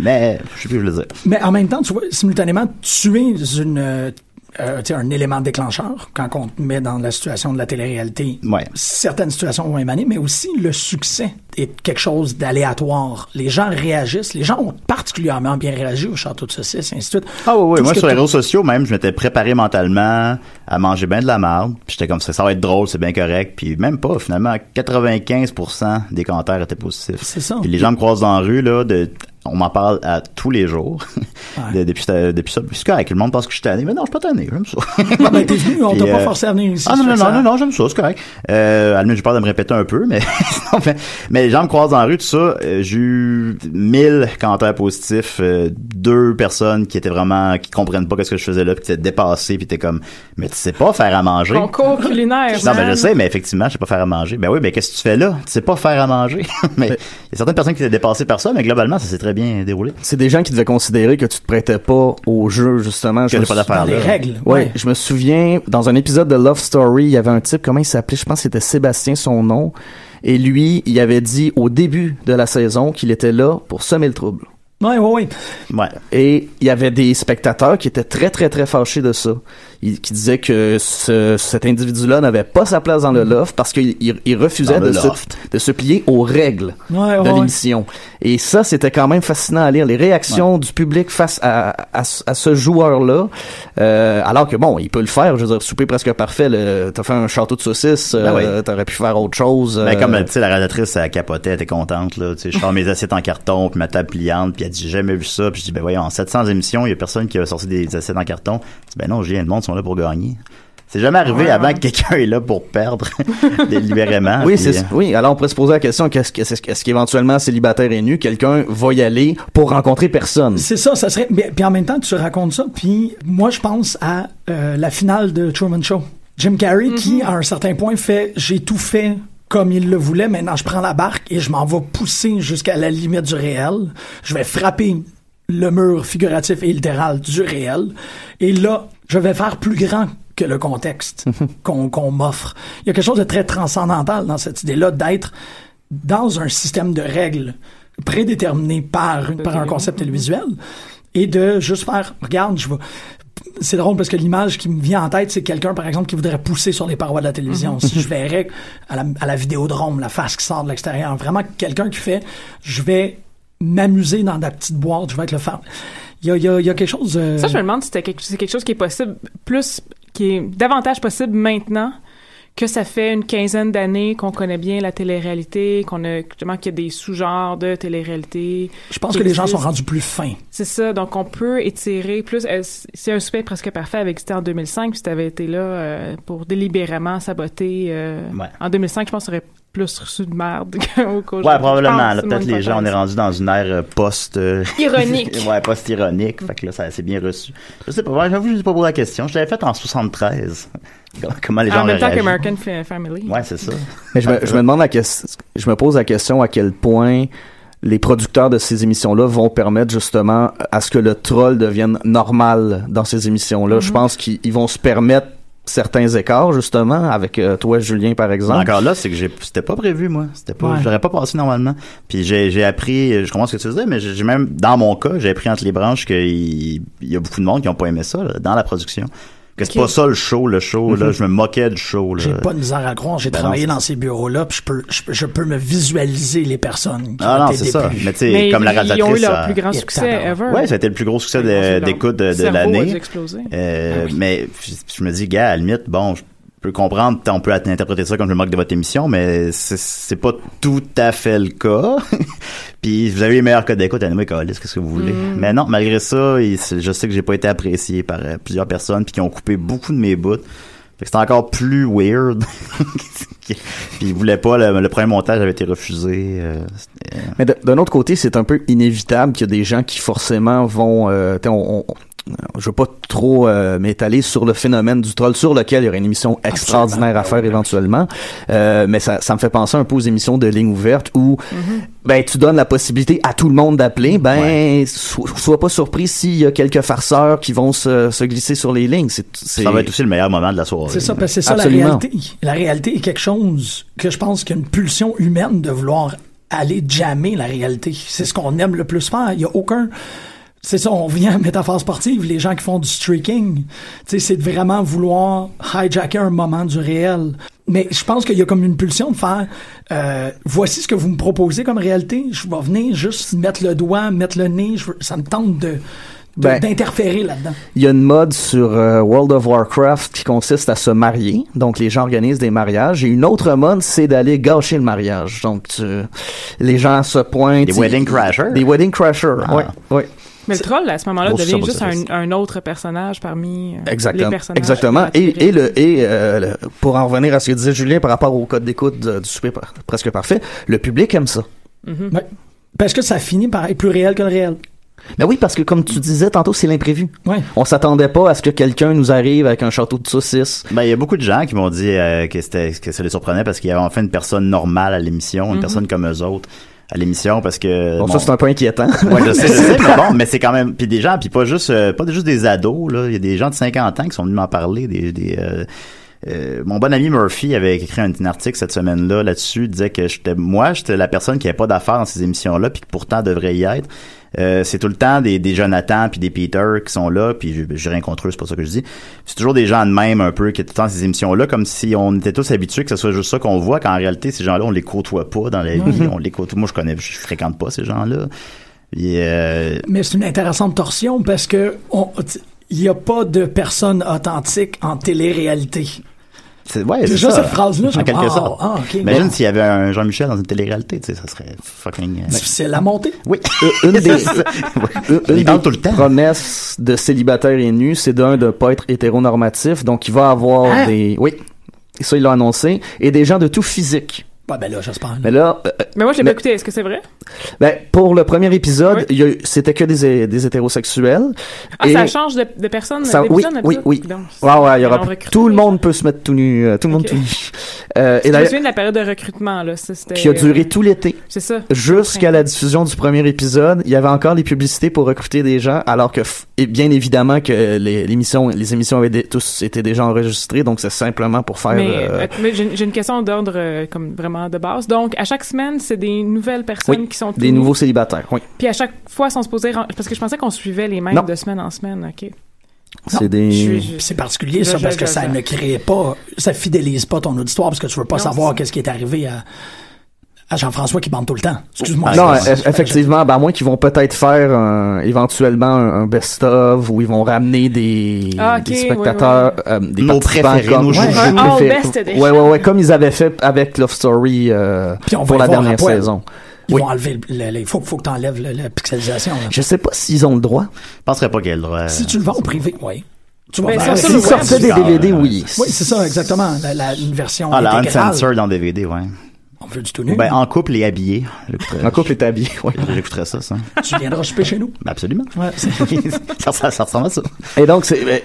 mais je sais plus je veux dire. Mais en même temps, tu vois, simultanément, tu es une, euh, un élément déclencheur quand on te met dans la situation de la télé-réalité. Ouais. Certaines situations vont émaner, mais aussi le succès est quelque chose d'aléatoire. Les gens réagissent. Les gens ont particulièrement bien réagi au château de saucisse, et ainsi de suite. Ah oui, oui. Tout Moi, sur les réseaux sociaux, même, je m'étais préparé mentalement à manger bien de la merde. Puis j'étais comme ça, ça va être drôle, c'est bien correct. Puis même pas, finalement, 95% des commentaires étaient positifs. C'est ça. Puis les gens me croisent dans la rue, là, de, on m'en parle à tous les jours. [LAUGHS] Ouais. De- depuis, ça- depuis ça. Puis c'est correct, le monde pense que je suis tanné. Mais non, je suis pas tanné, j'aime ça. Non, mais t'es venu, on t'a pas euh, forcé à venir ici. Ah non, ça non, non, non, non, j'aime ça, c'est correct. Euh, à la limite, j'ai peur de me répéter un peu, mais, [LAUGHS] non, mais, mais les gens me croisent dans la rue, tout ça. euh, j'ai eu 1000 commentaires positifs, euh, deux personnes qui étaient vraiment, qui comprennent pas qu'est-ce que je faisais là, puis qui étaient dépassées, puis t'es comme, mais tu sais pas faire à manger. Concours culinaire. Non, ben man. je sais, mais effectivement, je sais pas faire à manger. Ben oui, mais qu'est-ce que tu fais là? Tu sais pas faire à manger. [LAUGHS] mais il y a certaines personnes qui étaient dépassées par ça, mais globalement, ça s'est très bien déroulé. C'est des gens qui devaient considérer que tu te prêtais pas au jeu, justement. Que j'ai pas d'affaires Dans les là. règles. Ouais, je me souviens, dans un épisode de Love Story, il y avait un type, comment il s'appelait? Je pense que c'était Sébastien, son nom. Et lui, il avait dit au début de la saison qu'il était là pour semer le trouble. Ouais, ouais, ouais. Ouais. Et il y avait des spectateurs qui étaient très, très, très fâchés de ça. Qui disaient que ce, cet individu-là n'avait pas sa place dans le loft parce qu'il il, il refusait de se, loft. de se plier aux règles Ouais, de ouais. l'émission. Et ça, c'était quand même fascinant à lire. Les réactions du public face à, à, ce- à ce joueur-là. Euh, alors que bon, il peut le faire. Je veux dire, souper presque parfait. T'as fait un château de saucisses. Ben euh, oui. T'aurais pu faire autre chose. Mais euh, comme tu sais la réalisatrice elle capotait, elle était contente là, tu sais je sors mes assiettes en carton puis ma table pliante puis elle dit j'ai jamais vu ça puis je dis ben voyons en 700 émissions, il y a personne qui a sorti des assiettes en carton. Je dis ben non, j'ai le monde sont là pour gagner. C'est jamais arrivé Ouais, avant ouais. que quelqu'un est là pour perdre [LAUGHS] délibérément. Oui, puis, c'est euh, oui. Alors on pourrait se poser la question qu'est-ce que- est-ce qu'éventuellement célibataire et nu, quelqu'un va y aller pour rencontrer personne? C'est ça, ça serait. mais- Puis en même temps, tu racontes ça. Puis moi, je pense à euh, la finale de Truman Show. Jim Carrey, qui à un certain point fait, j'ai tout fait comme il le voulait. Maintenant, je prends la barque et je m'en vais pousser jusqu'à la limite du réel. Je vais frapper le mur figuratif et littéral du réel. Et là, je vais faire plus grand que le contexte [LAUGHS] qu'on qu'on m'offre. Il y a quelque chose de très transcendantal dans cette idée-là d'être dans un système de règles prédéterminé par, une- par un concept télévisuel et de juste faire, regarde, je vais... C'est drôle parce que l'image qui me vient en tête, c'est quelqu'un, par exemple, qui voudrait pousser sur les parois de la télévision. [LAUGHS] Si je verrais à la, à la vidéodrome la face qui sort de l'extérieur, vraiment quelqu'un qui fait, je vais m'amuser dans la petite boîte, je vais être le faire. Il y a, il y a, il y a quelque chose... euh, Ça, je me demande si c'était quelque, c'est quelque chose qui est possible plus, qui est davantage possible maintenant que ça fait une quinzaine d'années qu'on connaît bien la télé-réalité, qu'on a, justement, qu'il y a des sous-genres de télé-réalité. je pense que les gens sont rendus plus fins. C'est ça, donc on peut étirer plus. euh, C'est un souper presque parfait avait existé en 2005, puis tu avais été là euh, pour délibérément saboter. euh, Ouais. En 2005, je pense que ça aurait plus reçu de merde [LAUGHS] qu'aujourd'hui. Ouais, probablement. Peut-être les gens, on est rendu dans une ère euh, post... euh, Ironique. [LAUGHS] ouais, post-ironique. Fait que là, ça c'est bien reçu. Je sais pas, j'avoue, je sais pas posé la question. Je l'avais faite en 73. [LAUGHS] Comment les gens En même temps qu'American Fa- Family. Ouais, c'est ça. Mais je me, je me demande la question, je me pose la question à quel point les producteurs de ces émissions-là vont permettre justement à ce que le troll devienne normal dans ces émissions-là. Je pense qu'ils ils vont se permettre certains écarts justement avec euh, toi Julien par exemple. Encore là, c'est que c'était pas prévu, moi. C'était pas, Ouais. l'aurais pas passé normalement. Puis j'ai, j'ai appris, je comprends ce que tu disais, mais j'ai même, dans mon cas, j'ai appris entre les branches qu'il il y a beaucoup de monde qui ont pas aimé ça, là, dans la production. Que c'est pas ça le show, le show, là. Je me moquais du show, là. J'ai pas de misère à croire. J'ai Ben travaillé non, dans ces bureaux-là, puis je peux, je, peux- je peux me visualiser les personnes qui Ah ont non, été c'est ça. Mais tu sais, comme la ils- ils réalisatrice. ont eu leur plus grand succès ever. Ouais, ça a été le plus gros succès de- d'écoute de, de l'année. Euh, Ah oui. Mais je, je me dis, gars, à la limite, bon, je peux comprendre, on peut interpréter ça comme je me moque de votre émission, mais c'est pas tout à fait le cas. Puis vous avez les meilleurs codes d'écoute, anyway, qu'est-ce que vous voulez? Mm. Mais non, malgré ça, il- je sais que j'ai pas été apprécié par euh, plusieurs personnes puis qui ont coupé beaucoup de mes bouts. Fait que c'était encore plus weird. [LAUGHS] puis ils voulaient pas, le, le premier montage avait été refusé. euh, c'était- Mais d'un autre côté, c'est un peu inévitable qu'il y a des gens qui forcément vont. Euh, t'sais, on, on- je veux pas trop euh, m'étaler sur le phénomène du troll, sur lequel il y aurait une émission extraordinaire à faire éventuellement. Euh, mais ça, ça me fait penser un peu aux émissions de ligne ouverte où ben tu donnes la possibilité à tout le monde d'appeler. Ben so- sois pas surpris s'il y a quelques farceurs qui vont se, se glisser sur les lignes. C'est, ça va être aussi le meilleur moment de la soirée. C'est ça, parce que c'est ça Absolument. la réalité. La réalité est quelque chose que je pense qu'il y a une pulsion humaine de vouloir aller jammer la réalité. C'est ce qu'on aime le plus faire. Il y a aucun... C'est ça, on vient à métaphore sportive, les gens qui font du streaking. Tu sais, c'est de vraiment vouloir hijacker un moment du réel. Mais je pense qu'il y a comme une pulsion de faire, euh, voici ce que vous me proposez comme réalité. Je vais venir juste mettre le doigt, mettre le nez. Je veux- ça me tente de, Ben, d'interférer là-dedans. Il y a une mode sur euh, World of Warcraft qui consiste à se marier. Donc, les gens organisent des mariages. Et une autre mode, c'est d'aller gâcher le mariage. Donc, tu- les gens se pointent. Des wedding crashers? Des wedding crashers, Ah. oui. oui. Mais le troll, à ce moment-là, devient juste un, un autre personnage parmi euh, Exactement. les personnages. Exactement. Et, et le et euh, le- pour en revenir à ce que disait Julien par rapport au code d'écoute de- du super par- presque parfait, le public aime ça. Mhm. Ouais. Parce que ça finit par être plus réel que le réel. Ben oui, parce que comme tu disais tantôt, c'est l'imprévu. Ouais. On s'attendait pas à ce que quelqu'un nous arrive avec un château de saucisses. Ben, il y a beaucoup de gens qui m'ont dit euh, que c'était que ça les surprenait parce qu'il y avait enfin une personne normale à l'émission, une personne comme eux autres à l'émission parce que Bon, bon, ça c'est un peu inquiétant. [LAUGHS] Ouais, je sais, je [LAUGHS] sais, mais bon, mais c'est quand même puis des gens puis pas juste euh, pas juste des ados là, il y a des gens de 50 ans qui sont venus m'en parler des des euh, euh, mon bon ami Murphy avait écrit un, un article cette semaine-là là-dessus, disait que j'étais moi, j'étais la personne qui avait pas d'affaires dans ces émissions-là puis qui pourtant devrait y être. Euh, c'est tout le temps des, des Jonathan puis des Peter qui sont là puis je- j'ai rien contre eux c'est pas ça que je dis. C'est toujours des gens de même un peu qui étaient tout le temps dans ces émissions là comme si on était tous habitués que ce soit juste ça qu'on voit quand en réalité ces gens là on les côtoie pas dans la vie on les côtoie. Moi je connais je fréquente pas ces gens là et euh, Mais c'est une intéressante torsion parce que il n'y a pas de personne authentique en télé-réalité. C'est ouais c'est Déjà, ça cette phrase-là, je en quelque sorte ah, ok, imagine bon. s'il y avait un Jean-Michel dans une télé-réalité tu sais ça serait fucking euh, Difficile à monter. oui une des, [LAUGHS] C'est ça. une des parle tout le temps. promesses de célibataire et nu, c'est d'un de pas être hétéronormatif, donc il va avoir Hein? des, oui, et ça il l'a annoncé, et des gens de tout physique. Ouais, ben là, j'espère. Mais là, euh, Mais moi, je l'ai pas écouté. Est-ce que c'est vrai? ben, pour le premier épisode, Oui. c'était que des, des hétérosexuels. Ah, Et ça change de, de personne ça- oui, oui, oui. Donc, Ouais, ouais, il y aura, tout le monde peut se mettre tout nu, euh, tout le monde tout nu. [LAUGHS] Euh, et Je me d'ailleurs, souviens de la période de recrutement, là. Ça, qui a duré euh, tout l'été. C'est ça. Jusqu'à la diffusion du premier épisode, il y avait encore les publicités pour recruter des gens, alors que, et bien évidemment que les, l'émission, les émissions avaient tous été déjà enregistrées, donc c'est simplement pour faire. Mais, euh, euh, mais j'ai j'ai une question d'ordre euh, comme vraiment de base. Donc, à chaque semaine, c'est des nouvelles personnes Oui, qui sont des nouveaux célibataires. Oui, Puis à chaque fois, ils sont supposés... Parce que je pensais qu'on suivait les mêmes Non. de semaine en semaine. OK. c'est des. Je- C'est particulier, ça, Je- parce je- que je- ça je- ne crée pas, ça fidélise pas ton auditoire, parce que tu veux pas Non, savoir qu'est-ce qui est arrivé à, à Jean-François qui bande tout le temps. Excuse-moi. Non, effectivement, ben, à moins qu'ils vont peut-être faire un- éventuellement un, un best-of où ils vont ramener des, Ah, des spectateurs, euh, des Nos participants préférés, comme- nos ouais, Un all préférés. Ouais, ouais, ouais, comme ils avaient fait avec Love Story euh, pour la dernière saison. Ils Oui. vont enlever le, le- il faut, faut que tu enlèves la pixelisation. là. Je sais pas s'ils ont le droit. Je penserais pas qu'il y ait le droit. Si tu le vends au privé, oui. Tu vas Ben, faire- le web, sortaient des Ah, DVD, ouais. oui. Oui, c'est ça, exactement. La, la- une version Ah, la uncensored en DVD, ouais. On veut du tout nu. Ben, en couple et habillé. Un couple est habillé, ouais. J'écouterais ça, ça. Tu viendras souper chez nous. Ben, absolument. Ouais, [LAUGHS] ça, ça, ça ressemble à ça. Et donc, c'est, euh,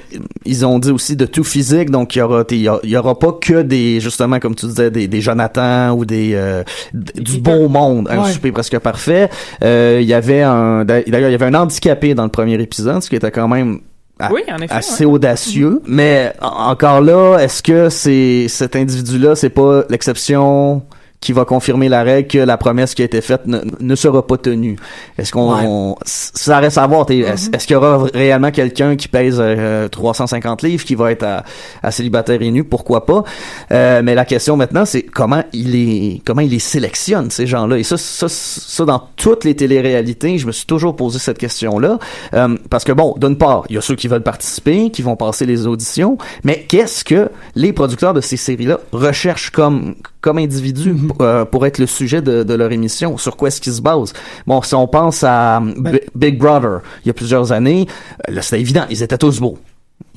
ils ont dit aussi de tout physique, donc il y aura, il y aura- il y aura pas que des, justement, comme tu disais, des, des Jonathan ou des, euh, du beau monde, un Ouais. souper presque parfait. Euh, il y avait un, d'ailleurs, il y avait un handicapé dans le premier épisode, ce qui était quand même a- Oui, en effet. assez ouais. audacieux. Mais en- encore là, est-ce que c'est cet individu-là, c'est pas l'exception? Qui va confirmer la règle que la promesse qui a été faite ne, ne sera pas tenue. Est-ce qu'on Ouais. on- ça reste à voir. Est-ce est-ce qu'il y aura réellement quelqu'un qui pèse euh, 350 livres qui va être à, à célibataire et nu? Pourquoi pas? Euh, Mais la question maintenant, c'est comment il est comment il les sélectionne ces gens-là? Et ça, ça, ça dans toutes les téléréalités, je me suis toujours posé cette question-là Euh, parce que bon, d'une part, il y a ceux qui veulent participer, qui vont passer les auditions, mais qu'est-ce que les producteurs de ces séries-là recherchent comme comme individus euh, pour être le sujet de, de leur émission Sur quoi est-ce qu'ils se basent Bon, si on pense à um, Ben- Bi- Big Brother, il y a plusieurs années, euh, là c'était évident, ils étaient tous beaux.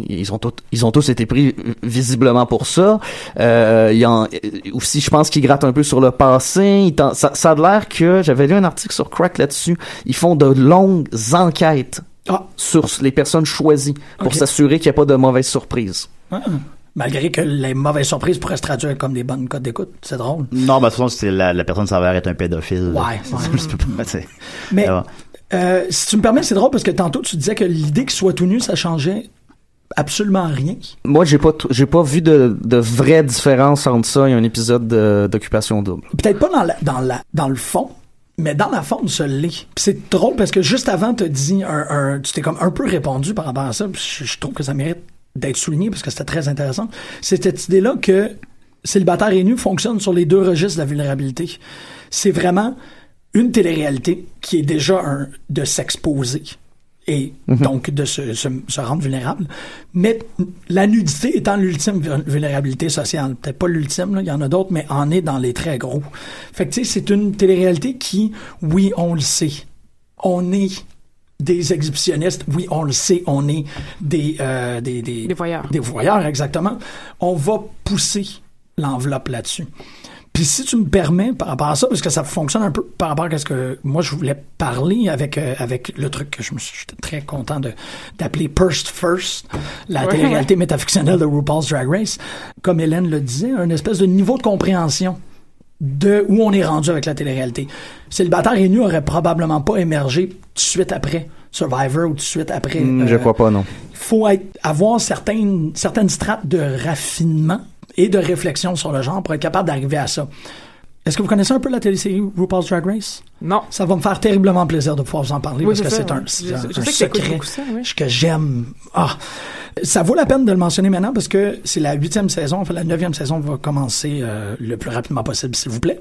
Ils ont, tous, ils ont tous été pris euh, visiblement pour ça. Euh, il y en, euh, aussi, je pense qu'ils grattent un peu sur le passé. Ça, ça a l'air que j'avais lu un article sur Crack là-dessus. Ils font de longues enquêtes Ah, sur les personnes choisies pour s'assurer qu'il n'y a pas de mauvaises surprises. ah. Malgré que les mauvaises surprises pourraient se traduire comme des bonnes codes d'écoute. C'est drôle. Non, ben, de toute façon, c'est la, la personne s'avère être un pédophile. Ouais, C'est- ouais. [LAUGHS] Mais euh, si tu me permets, c'est drôle parce que tantôt tu disais que l'idée qu'il soit tout nu, ça changeait absolument rien. Moi, j'ai pas, j'ai pas vu de, de vraie différence entre ça et un épisode de- d'occupation double. Peut-être pas dans, la, dans, la, dans le fond, mais dans la forme, ça l'est. Puis c'est drôle parce que juste avant, tu dit un, un- tu t'es comme un peu répondu par rapport à ça. puis Je, je trouve que ça mérite d'être souligné parce que c'était très intéressant. C'est cette idée-là que célibataire et nu fonctionne sur les deux registres de la vulnérabilité. C'est vraiment une télé-réalité qui est déjà un de s'exposer et donc de se, se, se rendre vulnérable. Mais la nudité étant l'ultime vul- vulnérabilité sociale, peut-être pas l'ultime, il y en a d'autres, mais en est dans les très gros. Fait que tu sais, c'est une télé-réalité qui, oui, on le sait, on est des exhibitionnistes, oui, on le sait, on est des, euh, des, des, Des voyeurs. des voyeurs, exactement. On va pousser l'enveloppe là-dessus. Puis si tu me permets par rapport à ça, parce que ça fonctionne un peu par rapport à ce que moi je voulais parler avec euh, avec le truc que je me suis très content de d'appeler First First, la télé-réalité métafictionnelle de RuPaul's Drag Race, comme Hélène le disait, un espèce de niveau de compréhension de où on est rendu avec la télé-réalité. Célibataire et nu aurait probablement pas émergé tout de suite après Survivor ou tout de suite après. Hmm, je euh, crois pas, non. il faut être, avoir certaines, certaines strates de raffinement et de réflexion sur le genre pour être capable d'arriver à ça. Est-ce que vous connaissez un peu la télésérie RuPaul's Drag Race? Non. Ça va me faire terriblement plaisir de pouvoir vous en parler Oui, parce que c'est un, Je- un- je un que secret ça, oui. que j'aime. Ah, ça vaut la peine de le mentionner maintenant parce que c'est la huitième saison. Enfin, la neuvième saison va commencer euh, le plus rapidement possible, s'il vous plaît.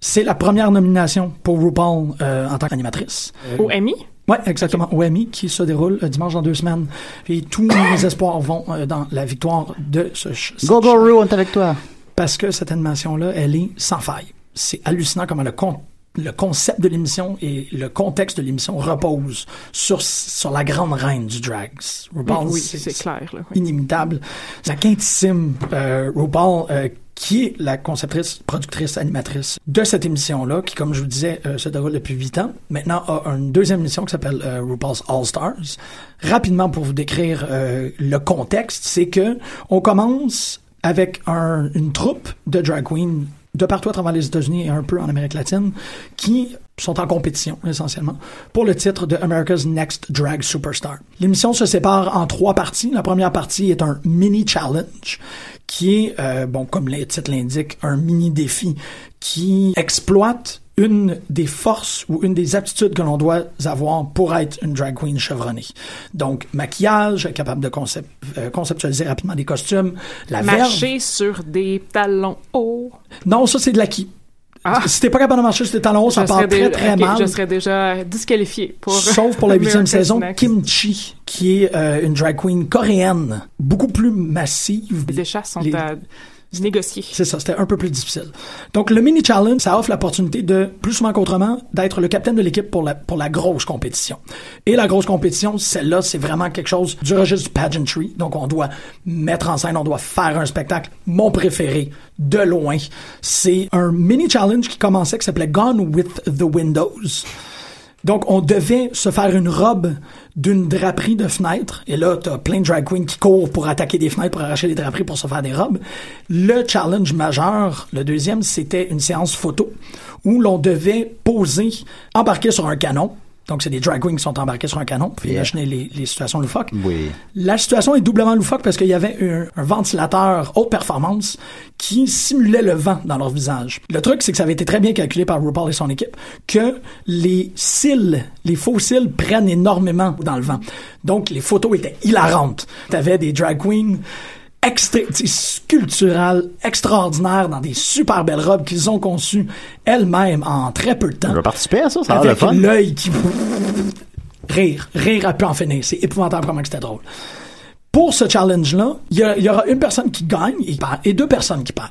C'est la première nomination pour RuPaul euh, en tant qu'animatrice. Au Emmy? Ouais, exactement. Au Emmy, qui se déroule euh, dimanche dans deux semaines. Et tous mes espoirs vont euh, dans la victoire de ce Go, go, Ru, on est avec toi. Parce que cette animation-là, elle est sans faille. C'est hallucinant comment le, con- le concept de l'émission et le contexte de l'émission reposent sur, sur la grande reine du drag. RuPaul, oui, c'est clair. Là, oui. inimitable. La quintissime euh, RuPaul euh, qui est la conceptrice, productrice, animatrice de cette émission-là, qui, comme je vous disais, euh, se déroule depuis huit ans. Maintenant, a une deuxième émission qui s'appelle euh, RuPaul's All Stars. Rapidement, pour vous décrire euh, le contexte, c'est que on commence avec un- une troupe de drag queens de partout à travers les États-Unis et un peu en Amérique latine qui sont en compétition essentiellement pour le titre de America's Next Drag Superstar. L'émission se sépare en trois parties. La première partie est un mini challenge qui est, euh, bon, comme le titre l'indique, un mini défi qui exploite une des forces ou une des aptitudes que l'on doit avoir pour être une drag queen chevronnée. Donc, maquillage, capable de concept- euh, conceptualiser rapidement des costumes, la verve. Marcher sur des talons hauts. Non, ça, c'est de l'acquis. Ah. Si t'es pas capable de marcher sur tes talons hauts, ça part très, très mal. Je serais déjà disqualifié pour. Sauf pour la [LAUGHS] huitième saison. Kimchi, qui est euh, une drag queen coréenne, beaucoup plus massive. Les chasses sont Les- à négocier. C'est ça, c'était un peu plus difficile. Donc le mini challenge, ça offre l'opportunité de, plus souvent qu'autrement, d'être le capitaine de l'équipe pour la, pour la grosse compétition. Et la grosse compétition, celle-là, c'est vraiment quelque chose du registre du pageantry. Donc on doit mettre en scène, on doit faire un spectacle. Mon préféré, de loin, c'est un mini challenge qui commençait, qui s'appelait Gone with the Windows. Donc, on devait se faire une robe d'une draperie de fenêtre. Et là, t'as plein de drag queens qui courent pour attaquer des fenêtres, pour arracher les draperies, pour se faire des robes. Le challenge majeur, le deuxième, c'était une séance photo où l'on devait poser, embarquer sur un canon. Donc, c'est des drag queens qui sont embarqués sur un canon. Puis Yeah. imaginez les, les situations loufoques. Oui. La situation est doublement loufoque parce qu'il y avait un, un ventilateur haute performance qui simulait le vent dans leur visage. Le truc, c'est que ça avait été très bien calculé par RuPaul et son équipe que les cils, les faux cils prennent énormément dans le vent. Donc, les photos étaient hilarantes. T'avais des drag queens extra- sculpturales, extraordinaires, dans des super belles robes qu'ils ont conçues elles-mêmes en très peu de temps Je vais participer à ça, ça a avec fun. l'œil qui rire, rire à pu en finir. C'est épouvantable comment que c'était drôle. Pour ce challenge-là, il y, a- aura une personne qui gagne et, et deux personnes qui perdent.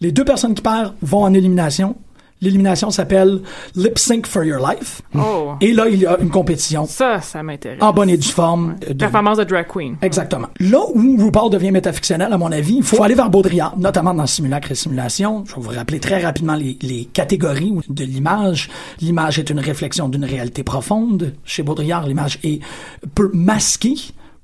Les deux personnes qui perdent vont en élimination. L'élimination s'appelle Lip Sync for Your Life. Oh. Et là, il y a une compétition Ça, ça m'intéresse. en bonne et due forme. de- Performance de drag queen. Exactement. Là où RuPaul devient métafictionnel, à mon avis, il faut aller vers Baudrillard, notamment dans Simulacre et Simulation. Je vais vous rappeler très rapidement les, les catégories de l'image. L'image est une réflexion d'une réalité profonde. Chez Baudrillard, l'image est peut masquer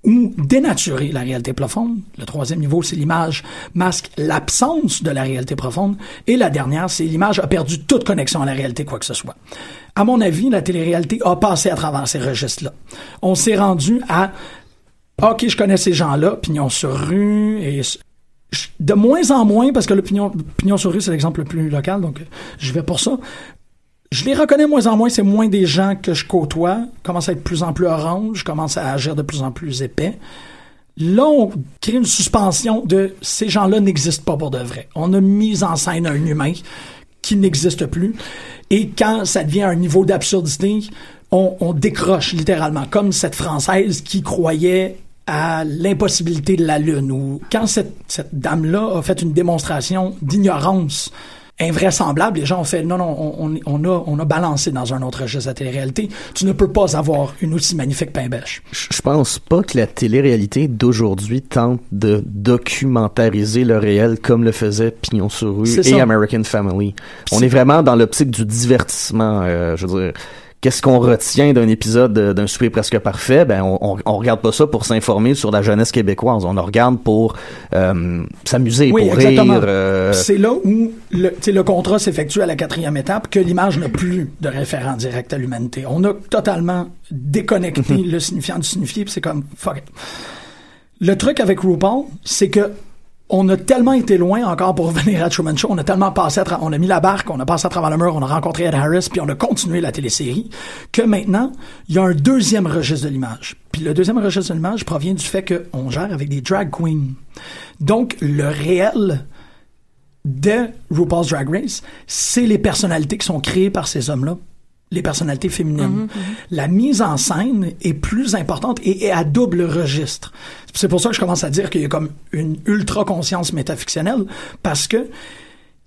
ou dénaturer la réalité profonde. Le troisième niveau, c'est l'image masque l'absence de la réalité profonde. Et la dernière, c'est l'image a perdu toute connexion à la réalité, quoi que ce soit. À mon avis, la télé-réalité a passé à travers ces registres-là. On s'est rendu à OK, je connais ces gens-là, pignon sur rue, et de moins en moins, parce que le pignon, pignon sur rue, c'est l'exemple le plus local, donc euh, je vais pour ça. Je les reconnais moins en moins, c'est moins des gens que je côtoie, commence à être de plus en plus orange, commence à agir de plus en plus épais. Là, on crée une suspension de ces gens-là n'existent pas pour de vrai. On a mis en scène un humain qui n'existe plus. Et quand ça devient un niveau d'absurdité, on, on décroche littéralement, comme cette Française qui croyait à l'impossibilité de la Lune, ou quand cette, cette dame-là a fait une démonstration d'ignorance invraisemblable, les gens ont fait non, non, on, on, a, on a balancé dans un autre de la télé-réalité. Tu ne peux pas avoir une aussi magnifique pain bêche. Je pense pas que la télé-réalité d'aujourd'hui tente de documentariser le réel comme le faisait Pignon sur rue et ça. American Family. On est vraiment dans l'optique du divertissement. euh, je veux dire, qu'est-ce qu'on retient d'un épisode de- d'un souper presque parfait? Ben, on, regarde pas ça pour s'informer sur la jeunesse québécoise. On le regarde pour euh, s'amuser, Oui, pour exactement. rire. euh, C'est là où le, le contrat s'effectue à la quatrième étape, que l'image n'a plus de référent direct à l'humanité. On a totalement déconnecté le signifiant du signifié, puis c'est comme fuck it. Le truc avec RuPaul, c'est que on a tellement été loin encore pour revenir à Truman Show, on a tellement passé à on a mis la barque, on a passé à travers le mur, on a rencontré Ed Harris, puis on a continué la télésérie, que maintenant, il y a un deuxième registre de l'image. Puis le deuxième registre de l'image provient du fait qu'on gère avec des drag queens. Donc, le réel de RuPaul's Drag Race, c'est les personnalités qui sont créées par ces hommes-là, les personnalités féminines. La mise en scène est plus importante et est à double registre. C'est pour ça que je commence à dire qu'il y a comme une ultra conscience métafictionnelle parce que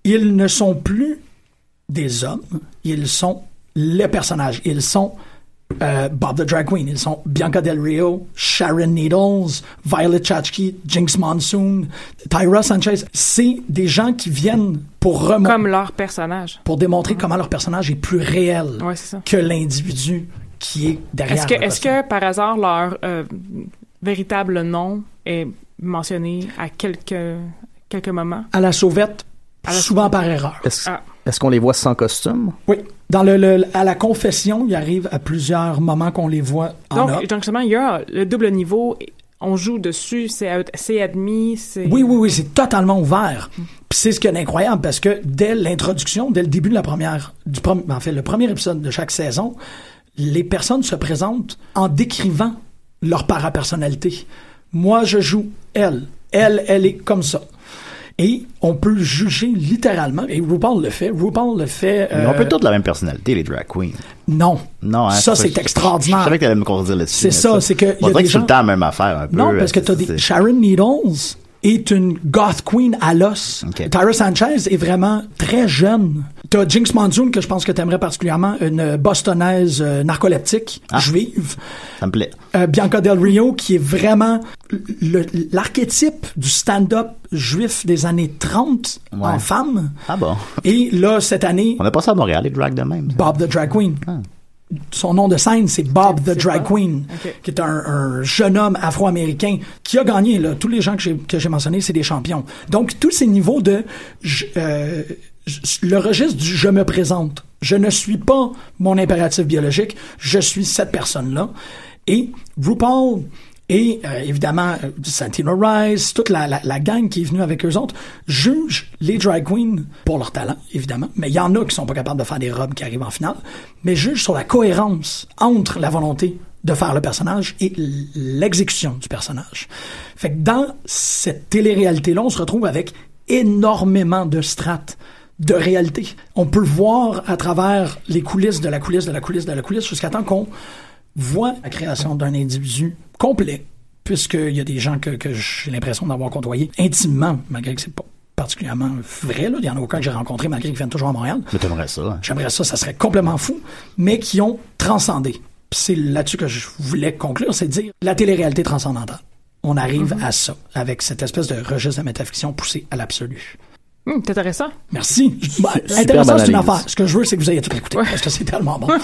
ils ne sont plus des hommes, ils sont les personnages, ils sont euh, Bob the Drag Queen. Ils sont Bianca Del Rio, Sharon Needles, Violet Chachki, Jinx Monsoon, Tyra Sanchez. C'est des gens qui viennent pour remonter, Comme leur personnage. pour démontrer comment leur personnage est plus réel Ouais, que l'individu qui est derrière. Est-ce que, par hasard leur euh, véritable nom est mentionné à quelques, quelques moments? à la sauvette, À la souvent par erreur. Est-ce Ah. Est-ce qu'on les voit sans costume? Oui. Dans le, le- à la confession, il arrive à plusieurs moments qu'on les voit en Donc, justement, il y a le double niveau, on joue dessus, c'est ad- c'est admis, c'est... Oui, oui, oui, c'est totalement ouvert. Puis c'est ce qui est incroyable parce que dès l'introduction, dès le début de la première, du prom- en fait, le premier épisode de chaque saison, les personnes se présentent en décrivant leur parapersonnalité. Moi, je joue elle. Elle, elle est comme ça. Et on peut juger littéralement, et RuPaul le fait, RuPaul le fait... Mais on euh, peut toutes la même personnalité, les drag queens. Non. Non, hein, ça, je- c'est Je extraordinaire. savais que t'allais me contredire là-dessus. C'est ça, c'est que On dirait que c'est tout le temps la même affaire, un peu. Non, parce que euh, t'as des Sharon Needles est une goth queen à l'os. Tyra Sanchez est vraiment très jeune. T'as Jinx Monsoon que je pense que t'aimerais particulièrement, une bostonaise euh, narcoleptique Ah. juive. Ça me plaît. Euh, Bianca Del Rio qui est vraiment l'archétype du stand-up juif des années 30 Ouais. en femme. Ah bon? Et là, cette année, On a pas ça à Montréal, les drags de même. ça. Bob the Drag Queen. Ah. Son nom de scène, c'est Bob the Drag? Queen, qui est un, un jeune homme afro-américain qui a gagné. Là, tous les gens que j'ai mentionnés, c'est des champions. Donc, tous ces niveaux de je- euh, le registre du je me présente. Je ne suis pas mon impératif biologique. Je suis cette personne-là. Et RuPaul et euh, évidemment euh, Santino Rice, toute la, gang qui est venue avec eux autres, jugent les drag queens pour leur talent, évidemment. Mais il y en a qui sont pas capables de faire des robes qui arrivent en finale, mais jugent sur la cohérence entre la volonté de faire le personnage et l'exécution du personnage. Fait que dans cette télé-réalité-là, on se retrouve avec énormément de strates de réalité. On peut voir à travers les coulisses de la coulisse, de la coulisse, de la coulisse, jusqu'à temps qu'on voit la création d'un individu complet, puisqu'il y a des gens que, que j'ai l'impression d'avoir côtoyé intimement, malgré que c'est pas particulièrement vrai. Là. Il y en a aucun que j'ai rencontré, malgré qu'ils viennent toujours à Montréal. Mais t'aimerais ça. hein? J'aimerais ça, ça serait complètement fou, mais qui ont transcendé. C'est là-dessus que je voulais conclure, c'est de dire la télé-réalité transcendantale. On arrive à ça, avec cette espèce de registre de métafiction poussé à l'absolu. Hum, c'est intéressant. Merci. Ben, intéressant, c'est une affaire. Ce que je veux, c'est que vous ayez tout écouté, parce que c'est tellement bon. [LAUGHS]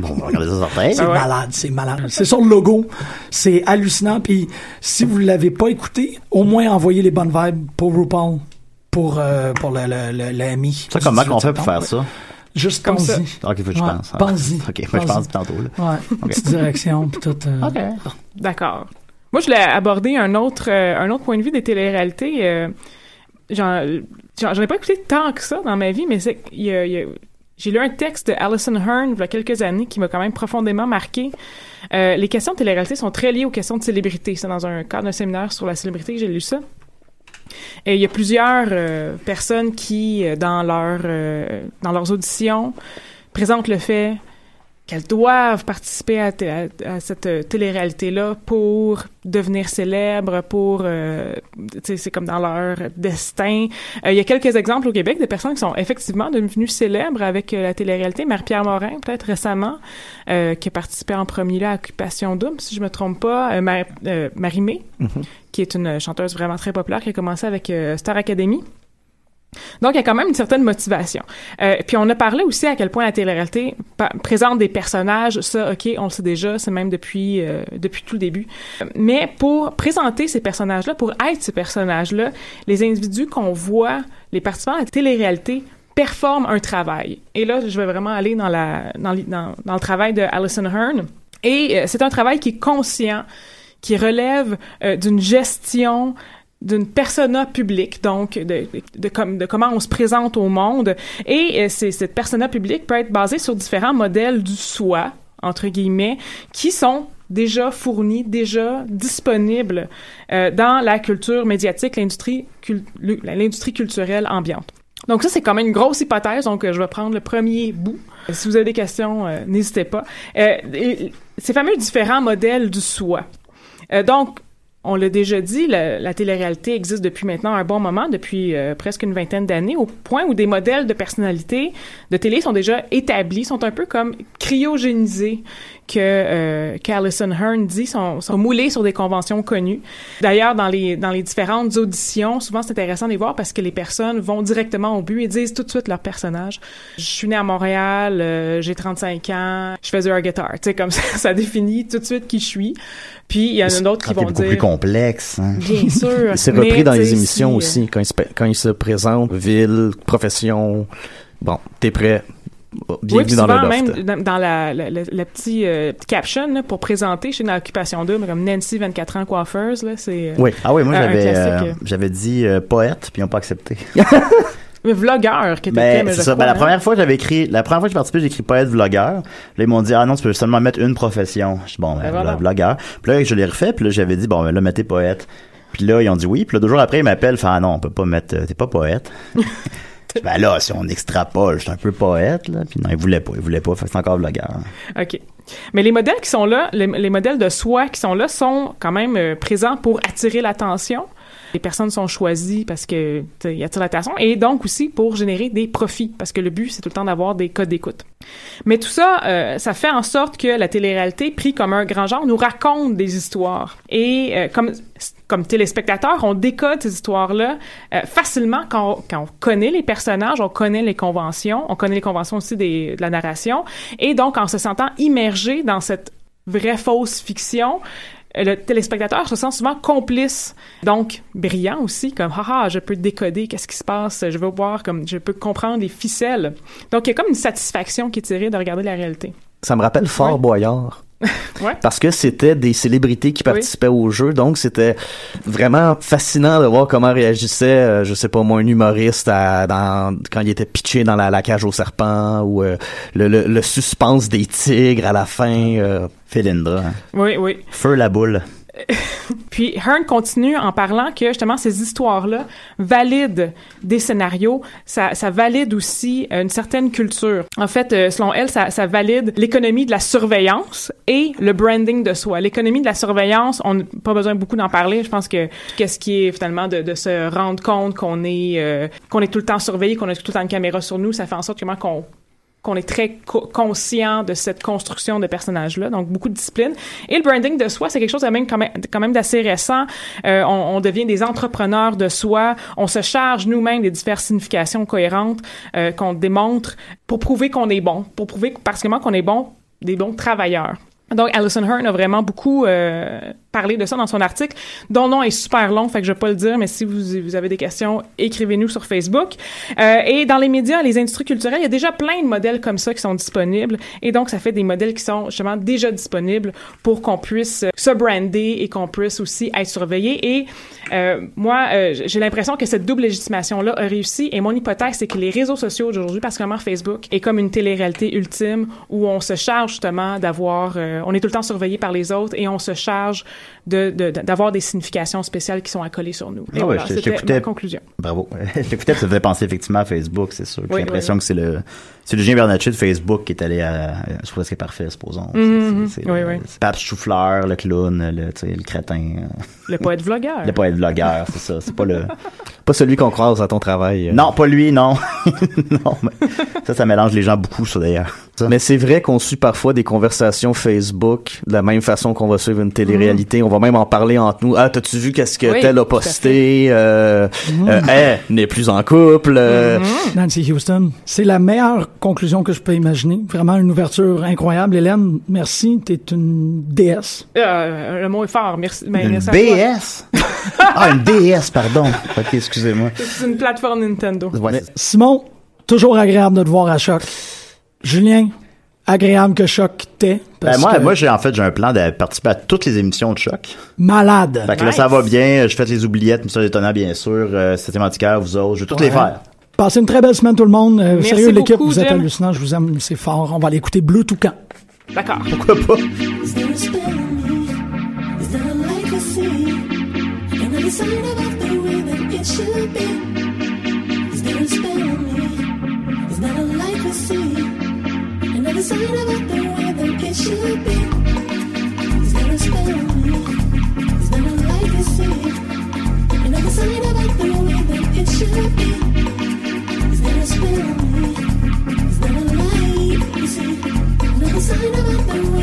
Bon, on va regarder ça sur terre. C'est malade, c'est malade. C'est sur le logo. C'est hallucinant. Puis si vous l'avez pas écouté, au moins envoyez les bonnes vibes pour RuPaul, pour, euh, pour le, le, le, le. Ça, comment qu'on fait pour faire ça? Juste Comme ça. pense-y. Ok, faut que je Ouais, pense. Ah. pense-y. [LAUGHS] Ok, moi, je pense tantôt, là. Ouais, petite direction, puis tout. euh, D'accord. Moi, je voulais aborder un autre, euh, un autre point de vue des téléréalités. J'en, ai pas écouté tant que ça dans ma vie, mais c'est, y a- y a- j'ai lu un texte de Alison Hearn il y a quelques années qui m'a quand même profondément marqué. Euh, les questions de télé-réalité sont très liées aux questions de célébrité. C'est dans un cadre d'un séminaire sur la célébrité que j'ai lu ça. Et il y a plusieurs euh, personnes qui, euh, dans, leur, euh, dans leurs auditions, présentent le fait qu'elles doivent participer à, à- à cette euh, télé-réalité-là pour devenir célèbres, pour... euh, c'est comme dans leur destin. Euh, il y a quelques exemples au Québec de personnes qui sont effectivement devenues célèbres avec euh, la télé-réalité. Marie-Pierre Morin, peut-être récemment, euh, qui a participé en premier là à Occupation Double, si je me trompe pas. Mar- Marie-Mé, qui est une chanteuse vraiment très populaire, qui a commencé avec Star Academy. Donc, il y a quand même une certaine motivation. Euh, puis, on a parlé aussi à quel point la télé-réalité présente des personnages. Ça, OK, on le sait déjà, c'est même depuis, euh, depuis tout le début. Mais pour présenter ces personnages-là, pour être ces personnages-là, les individus qu'on voit, les participants à la télé-réalité, performent un travail. Et là, je vais vraiment aller dans, la, dans, le travail de Alison Hearn. Et euh, c'est un travail qui est conscient, qui relève d'une gestion d'une persona publique, donc de, de, com- de comment on se présente au monde. Et euh, cette persona publique peut être basée sur différents modèles du soi, entre guillemets, qui sont déjà fournis, déjà disponibles euh, dans la culture médiatique, l'industrie cul- culturelle ambiante. Donc ça, c'est quand même une grosse hypothèse, donc euh, je vais prendre le premier bout. Si vous avez des questions, euh, n'hésitez pas. Euh, et- ces fameux différents modèles du soi. Donc, On l'a déjà dit, la, la télé-réalité existe depuis maintenant un bon moment, depuis euh, presque une vingtaine d'années, au point où des modèles de personnalité de télé sont déjà établis, sont un peu comme cryogénisés que euh, qu'Alison Hearn dit sont, sont moulés sur des conventions connues. D'ailleurs, dans les dans les différentes auditions, souvent c'est intéressant de les voir parce que les personnes vont directement au but et disent tout de suite leur personnage. Je suis né à Montréal, euh, j'ai 35 ans, je fais du guitar. Tu sais comme ça, [LAUGHS] ça définit tout de suite qui je suis. Puis il y en a d'autres qui vont dire plus complexe. hein. bien sûr. C'est repris dans les émissions si, euh, aussi, quand il, se, quand il se présente, ville, profession. Bon, t'es prêt. Oui, Bienvenue puis dans le loft. même dans, la, la, la, la petite euh, caption là, pour présenter chez l'occupation double comme Nancy 24 ans coiffeuse là, c'est euh, Oui. Ah oui, moi j'avais euh, dit euh, poète, puis ils n'ont pas accepté. [LAUGHS] vlogueur qui était Ben, mais c'est ça. Ben, la hein. première fois que j'avais écrit, la première fois que j'ai participé, j'ai écrit poète vlogueur. Là, ils m'ont dit, ah non, tu peux seulement mettre une profession. Je dis, bon, ben, Ben, voilà. vlogueur. Puis là, je l'ai refait, puis là, j'avais dit, bon, ben, là, mettez poète. Puis là, ils ont dit oui. Puis là, deux jours après, ils m'appellent, fait, ah non, on peut pas mettre, euh, t'es pas poète. [LAUGHS] Ben là, si on extrapole, je suis un peu poète, là. Puis non, ils voulaient pas, ils voulaient pas, fait que c'est encore vlogueur. OK. Mais les modèles qui sont là, les, les modèles de soi qui sont là sont quand même euh, présents pour attirer l'attention? Les personnes sont choisies parce que ils attirent l'attention et donc aussi pour générer des profits parce que le but c'est tout le temps d'avoir des codes d'écoute. Mais tout ça, euh, ça fait en sorte que la télé-réalité, pris comme un grand genre, nous raconte des histoires. Et euh, comme comme téléspectateur, on décode ces histoires-là euh, facilement quand on, quand on connaît les personnages, on connaît les conventions, on connaît les conventions aussi de la narration, et donc en se sentant immergé dans cette vraie fausse fiction, le téléspectateur se sent souvent complice, donc brillant aussi, comme haha, je peux décoder qu'est-ce qui se passe, je veux voir comme je peux comprendre les ficelles. Donc il y a comme une satisfaction qui est tirée de regarder la réalité. Ça me rappelle Fort. Boyard. [LAUGHS] Ouais. Parce que c'était des célébrités qui Oui. participaient au jeu, donc c'était vraiment fascinant de voir comment réagissait, euh, je sais pas moi, un humoriste à- dans, quand il était pitché dans la, la cage au serpent ou euh, le, le, le suspense des tigres à la fin. euh. Philindra. hein. Oui, oui. Feu la boule. [LAUGHS] Puis Hearn continue en parlant que justement ces histoires-là valident des scénarios, ça, ça valide aussi euh, une certaine culture. En fait, euh, selon elle, ça, ça valide l'économie de la surveillance et le branding de soi. L'économie de la surveillance, on n'a pas besoin beaucoup d'en parler. Je pense que qu'est-ce qui est finalement de, de se rendre compte qu'on est euh, qu'on est tout le temps surveillé, qu'on a tout le temps une caméra sur nous, ça fait en sorte comment qu'on qu'on est très co- conscient de cette construction de personnages-là, donc beaucoup de discipline. Et le branding de soi, c'est quelque chose quand même, quand même, d'assez récent. Euh, on, on devient des entrepreneurs de soi, on se charge nous-mêmes des diverses significations cohérentes euh, qu'on démontre pour prouver qu'on est bon, pour prouver particulièrement qu'on est bon, des bons travailleurs. Donc, Alison Hearn a vraiment beaucoup euh, parlé de ça dans son article, dont le nom est super long, fait que je vais pas le dire, mais si vous, vous avez des questions, écrivez-nous sur Facebook. Euh, et dans les médias, les industries culturelles, il y a déjà plein de modèles comme ça qui sont disponibles, et donc ça fait des modèles qui sont justement déjà disponibles pour qu'on puisse se brander et qu'on puisse aussi être surveillé. Et euh, moi, euh, j'ai l'impression que cette double légitimation-là a réussi, et mon hypothèse, c'est que les réseaux sociaux d'aujourd'hui, particulièrement Facebook, est comme une télé-réalité ultime où on se charge justement d'avoir, on est tout le temps surveillé par les autres et on se charge de de- d'avoir des significations spéciales qui sont accolées sur nous. Ah ouais, voilà, c'était ma conclusion. Bravo. [LAUGHS] je t'écoutais, ça faisait penser effectivement à Facebook, c'est sûr. J'ai Oui, l'impression oui, que c'est le, c'est le Julien Bernatchez de Facebook qui est allé à, c'est presque parfait, supposons. C'est- Mhm, c'est, c'est oui, le- oui. c'est Pape Choufleur, le clown, le, le crétin, euh, Le poète vlogueur. le poète vlogueur, c'est ça. C'est pas le, [LAUGHS] Pas celui qu'on croise à ton travail. euh. non, pas lui, non. [LAUGHS] non, mais ça, ça mélange les gens beaucoup, ça d'ailleurs. Mais c'est vrai qu'on suit parfois des conversations Facebook de la même façon qu'on va suivre une télé-réalité. On va même en parler entre nous. Ah, t'as-tu vu qu'est-ce que Oui, tel a posté? Euh, euh, eh, n'est plus en couple. euh, Nancy Houston, c'est la meilleure conclusion que je peux imaginer. Vraiment une ouverture incroyable. Hélène, merci. T'es une déesse. Euh, le mot est fort. Merci. Ben, Une. BS? [LAUGHS] ah, une DS, pardon. Ok, excusez-moi. C'est une plateforme Nintendo. Ouais, Simon, toujours agréable de te voir à Choc. Julien, agréable que Choc t'ait. Ben, moi, que moi, j'ai en fait, j'ai un plan de participer à toutes les émissions de choc. malade. Fait que là, ça va bien. Je fais les oubliettes, Mystère étonnant, bien sûr. Euh, C'était vous autres. Je vais toutes les faire. Passez une très belle semaine tout le monde. Euh, Merci sérieux l'équipe, vous êtes hallucinant, je vous aime, c'est fort. On va aller écouter Bleu Toucan. D'accord. Pourquoi pas? sign of a third.